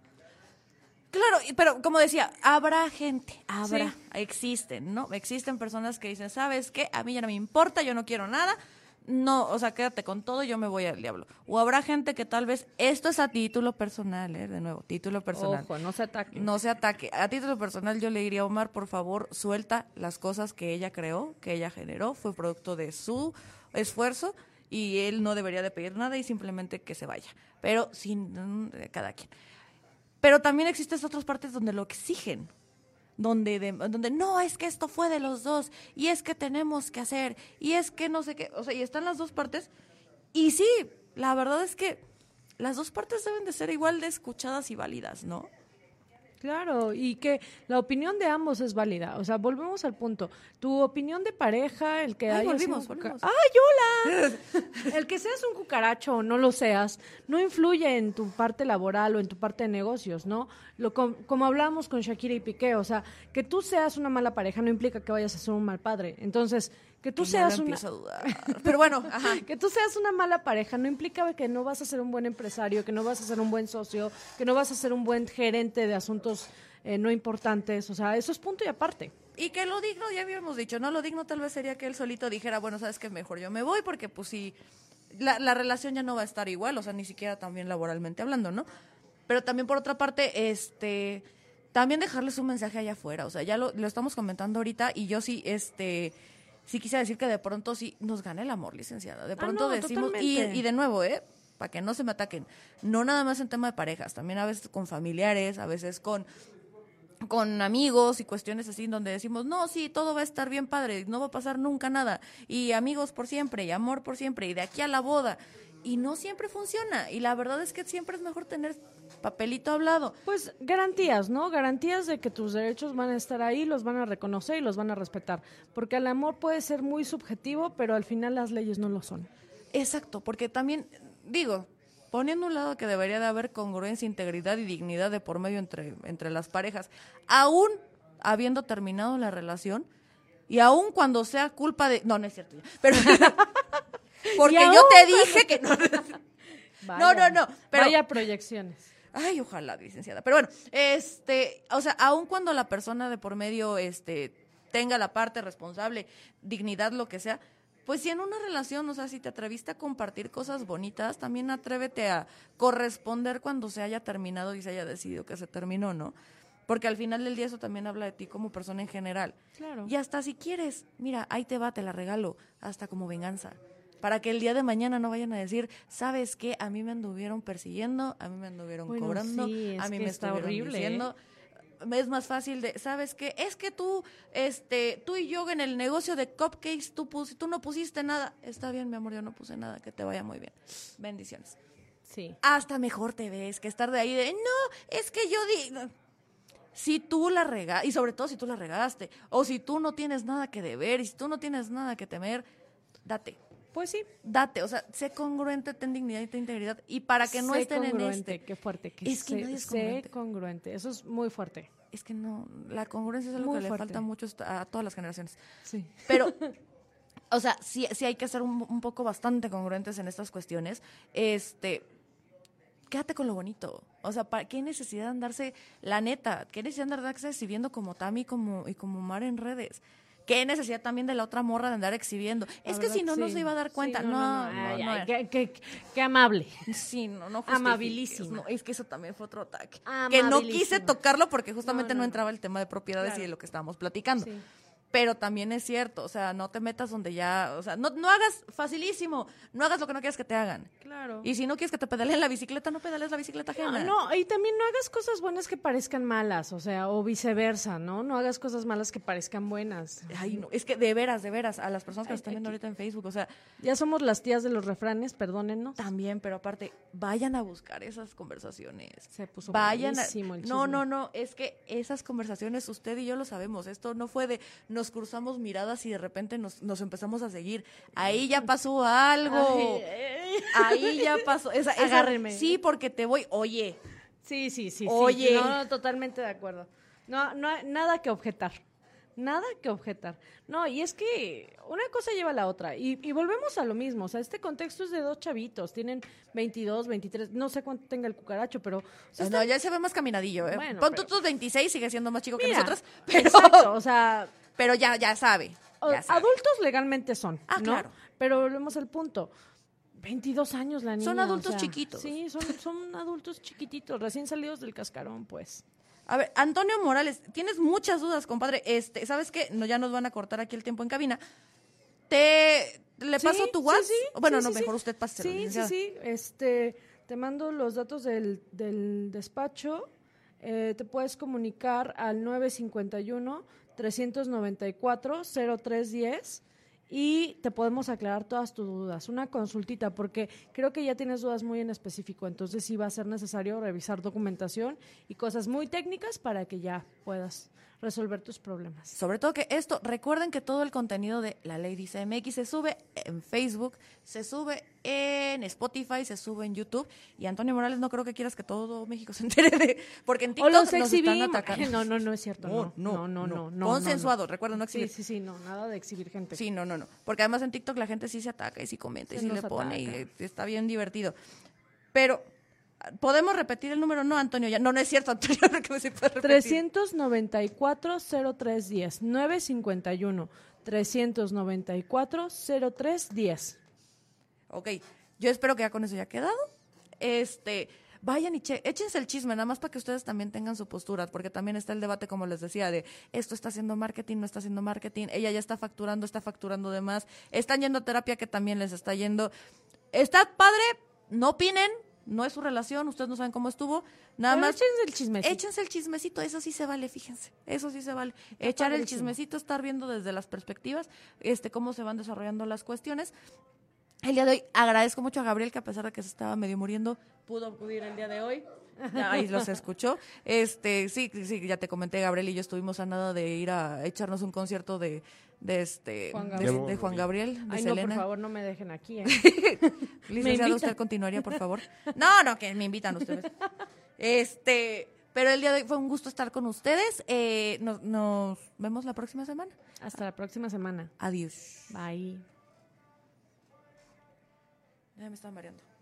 Claro, pero como decía, habrá gente, habrá, Sí. existen, ¿no? Existen personas que dicen, ¿sabes qué? A mí ya no me importa, yo no quiero nada, no, o sea, quédate con todo, yo me voy al diablo. O habrá gente que tal vez, esto es a título personal, ¿eh? De nuevo, título personal. Ojo, no se ataquen. No se ataque. A título personal yo le diría a Omar, por favor, suelta las cosas que ella creó, que ella generó, fue producto de su esfuerzo y él no debería de pedir nada y simplemente que se vaya. Pero sin mm, cada quien. Pero también existen otras partes donde lo exigen. Donde, de- donde no, es que esto fue de los dos. Y es que tenemos que hacer. Y es que no sé qué. O sea, y están las dos partes. Y sí, la verdad es que las dos partes deben de ser igual de escuchadas y válidas, ¿no? Claro, y que la opinión de ambos es válida. O sea, volvemos al punto. Tu opinión de pareja, el que Ay, volvimos, un volvimos. ¡Ay, hola! el que seas un cucaracho o no lo seas, no influye en tu parte laboral o en tu parte de negocios, ¿no? Lo com- como hablábamos con Shakira y Piqué, o sea, que tú seas una mala pareja no implica que vayas a ser un mal padre. Entonces, que tú seas lo una... empiezo a dudar. Pero bueno, ajá. Que tú seas una mala pareja no implica que no vas a ser un buen empresario, que no vas a ser un buen socio, que no vas a ser un buen gerente de asuntos eh, no importantes. O sea, eso es punto y aparte. Y que lo digno, ya habíamos dicho, ¿no? Lo digno tal vez sería que él solito dijera, bueno, sabes que mejor yo me voy porque pues sí, la, la relación ya no va a estar igual, o sea, ni siquiera también laboralmente hablando, ¿no? Pero también por otra parte, este, también dejarles un mensaje allá afuera, o sea, ya lo, lo estamos comentando ahorita y yo sí, este, sí quisiera decir que de pronto sí nos gana el amor, licenciada. De Ah, pronto no, decimos, y, y de nuevo, ¿eh? Para que no se me ataquen, no nada más en tema de parejas, también a veces con familiares, a veces con con amigos y cuestiones así donde decimos, no, sí, todo va a estar bien padre, no va a pasar nunca nada, y amigos por siempre, y amor por siempre, y de aquí a la boda. Y no siempre funciona, y la verdad es que siempre es mejor tener papelito hablado. Pues garantías, ¿no? Garantías de que tus derechos van a estar ahí, los van a reconocer y los van a respetar. Porque el amor puede ser muy subjetivo, pero al final las leyes no lo son. Exacto, porque también, digo, poniendo un lado que debería de haber congruencia, integridad y dignidad de por medio entre, entre las parejas, aún habiendo terminado la relación, y aún cuando sea culpa de... No, no es cierto, pero... porque yo te dije que no... No, no, no, pero- Vaya proyecciones. Ay, ojalá, licenciada. Pero bueno, este, o sea, aun cuando la persona de por medio, este, tenga la parte responsable, dignidad, lo que sea, pues si en una relación, o sea, si te atreviste a compartir cosas bonitas, también atrévete a corresponder cuando se haya terminado y se haya decidido que se terminó, ¿no? Porque al final del día eso también habla de ti como persona en general. Claro. Y hasta si quieres, mira, ahí te va, te la regalo, hasta como venganza. Para que el día de mañana no vayan a decir, ¿sabes qué? A mí me anduvieron persiguiendo, a mí me anduvieron Bueno, cobrando, sí, a mí me está estuvieron horrible, ¿eh? diciendo. Es más fácil de, ¿sabes qué? Es que tú, este, tú y yo en el negocio de cupcakes, tú, pus- tú no pusiste nada. Está bien, mi amor, yo no puse nada, que te vaya muy bien. Bendiciones. Sí. Hasta mejor te ves que estar de ahí de, no, es que yo di... Si tú la regaste, y sobre todo si tú la regaste, o si tú no tienes nada que deber, y si tú no tienes nada que temer, date, Pues sí. date, o sea, sé congruente, ten dignidad y ten integridad, y para que no Sé estén en este. Qué fuerte. Que Es que sé- nadie es sé congruente. Eso es muy fuerte. Es que no, la congruencia es algo Muy que fuerte. le falta mucho a a todas las generaciones. Sí. Pero, o sea, sí, sí hay que ser un, un poco bastante congruentes en estas cuestiones. Este, quédate con lo bonito. O sea, ¿para qué necesidad de andarse, la neta, qué necesidad de andarse exhibiendo como Tami como, y como Mar en redes? ¿Qué necesidad también de la otra morra de andar exhibiendo? es que si no, no se iba a dar Sí, cuenta. no, no, Ay, no, ay, qué, qué- qué amable. Sí, no, no no, es que eso también fue otro ataque. Que no quise tocarlo porque justamente No, entraba el tema de propiedades y de lo que estábamos platicando. Sí. Pero también es cierto, o sea, no te metas donde ya, o sea, no, no hagas facilísimo, no hagas lo que no quieras que te hagan. Claro. Y si no quieres que te pedaleen la bicicleta, no pedales la bicicleta No, ajena. no, y también no hagas cosas buenas que parezcan malas, o sea, o viceversa, ¿no? No hagas cosas malas que parezcan buenas. Ay, no, es que de veras, de veras, a las personas que nos están viendo ahorita en Facebook, o sea, Ya somos las tías de los refranes, perdónennos. también, pero aparte, vayan a buscar esas conversaciones. Se puso Vayan a- el No, no, no, es que esas conversaciones usted y yo lo sabemos. Esto no fue de nos cruzamos miradas y de repente nos, nos empezamos a seguir. Ahí ya pasó algo. Ahí ya pasó. Esa- esa- Agárrenme. Sí, porque te voy. Oye, Sí, sí, sí. sí. Oye. No, no, totalmente de acuerdo. No, no, nada que objetar. Nada que objetar. No, y es que una cosa lleva a la otra. Y, y volvemos a lo mismo. O sea, este contexto es de dos chavitos. Tienen 22, 23, no sé cuánto tenga el cucaracho, pero... o sea, no, ya se ve más caminadillo. ¿eh? Bueno, Pon pero- tú tus 26, sigue siendo más chico que nosotras. Pero, Exacto, o sea, pero ya, ya sabe. o- ya sabe. adultos legalmente son, Ah, ¿no? claro. Pero volvemos al punto. 22 años la niña. Son o adultos sea, chiquitos. Sí, son, son adultos chiquititos, recién salidos del cascarón, pues. A ver, Antonio Morales, tienes muchas dudas, compadre. Este, ¿sabes qué? No, ya nos van a cortar aquí el tiempo en cabina. Te le Sí, paso tu WhatsApp. sí, bueno, sí, no, sí, mejor usted páselo. Sí, sí, sí. Este, te mando los datos del, del despacho. eh, te puedes comunicar al 951-394-0310 y te podemos aclarar todas tus dudas. Una consultita, porque creo que ya tienes dudas muy en específico, entonces sí va a ser necesario revisar documentación y cosas muy técnicas para que ya puedas resolver tus problemas. Sobre todo que esto, recuerden que todo el contenido de La Ley Dice MX se sube en Facebook, se sube en Spotify, se sube en YouTube. Y Antonio Morales, no creo que quieras que todo México se entere de. Porque en TikTok o los nos están atacando. No, no, no es cierto. No, no, no, no. no, Consensuado, recuerden, no exhibir. Sí, sí, sí, no, nada de exhibir gente. Sí, no, no, no. Porque además en TikTok la gente sí se ataca y sí comenta y sí le pone y está bien divertido. Pero ¿Podemos repetir el número? No, Antonio, ya. No, no es cierto, Antonio, que se puede repetir. 394-0310, 951. 394-0310. Ok, yo espero que ya con eso haya quedado. Este, vayan y che échense el chisme, nada más para que ustedes también tengan su postura, porque también está el debate, como les decía, de esto está haciendo marketing, no está haciendo marketing, ella ya está facturando, está facturando de más, están yendo a terapia que también les está yendo. Está padre, no opinen, no es su relación, ustedes no saben cómo estuvo, nada más. Échense el chismecito. Échense el chismecito, eso sí se vale, fíjense, eso sí se vale. Echar el chismecito, estar viendo desde las perspectivas, este, cómo se van desarrollando las cuestiones. El día de hoy agradezco mucho a Gabriel que a pesar de que se estaba medio muriendo, pudo acudir el día de hoy. Ahí los escuchó. Este, sí, sí, ya te comenté, Gabriel y yo estuvimos a nada de ir a echarnos un concierto de, de este Juan Gabriel. De, Juan Gabriel, de Ay, Selena. no, por favor, no me dejen aquí. ¿eh? Licenciado, usted continuaría, por favor. No, no, que me invitan ustedes. Este, pero el día de hoy fue un gusto estar con ustedes. Eh, nos, nos vemos la próxima semana. Hasta la próxima semana. Adiós. Bye. Ya me estaba mareando.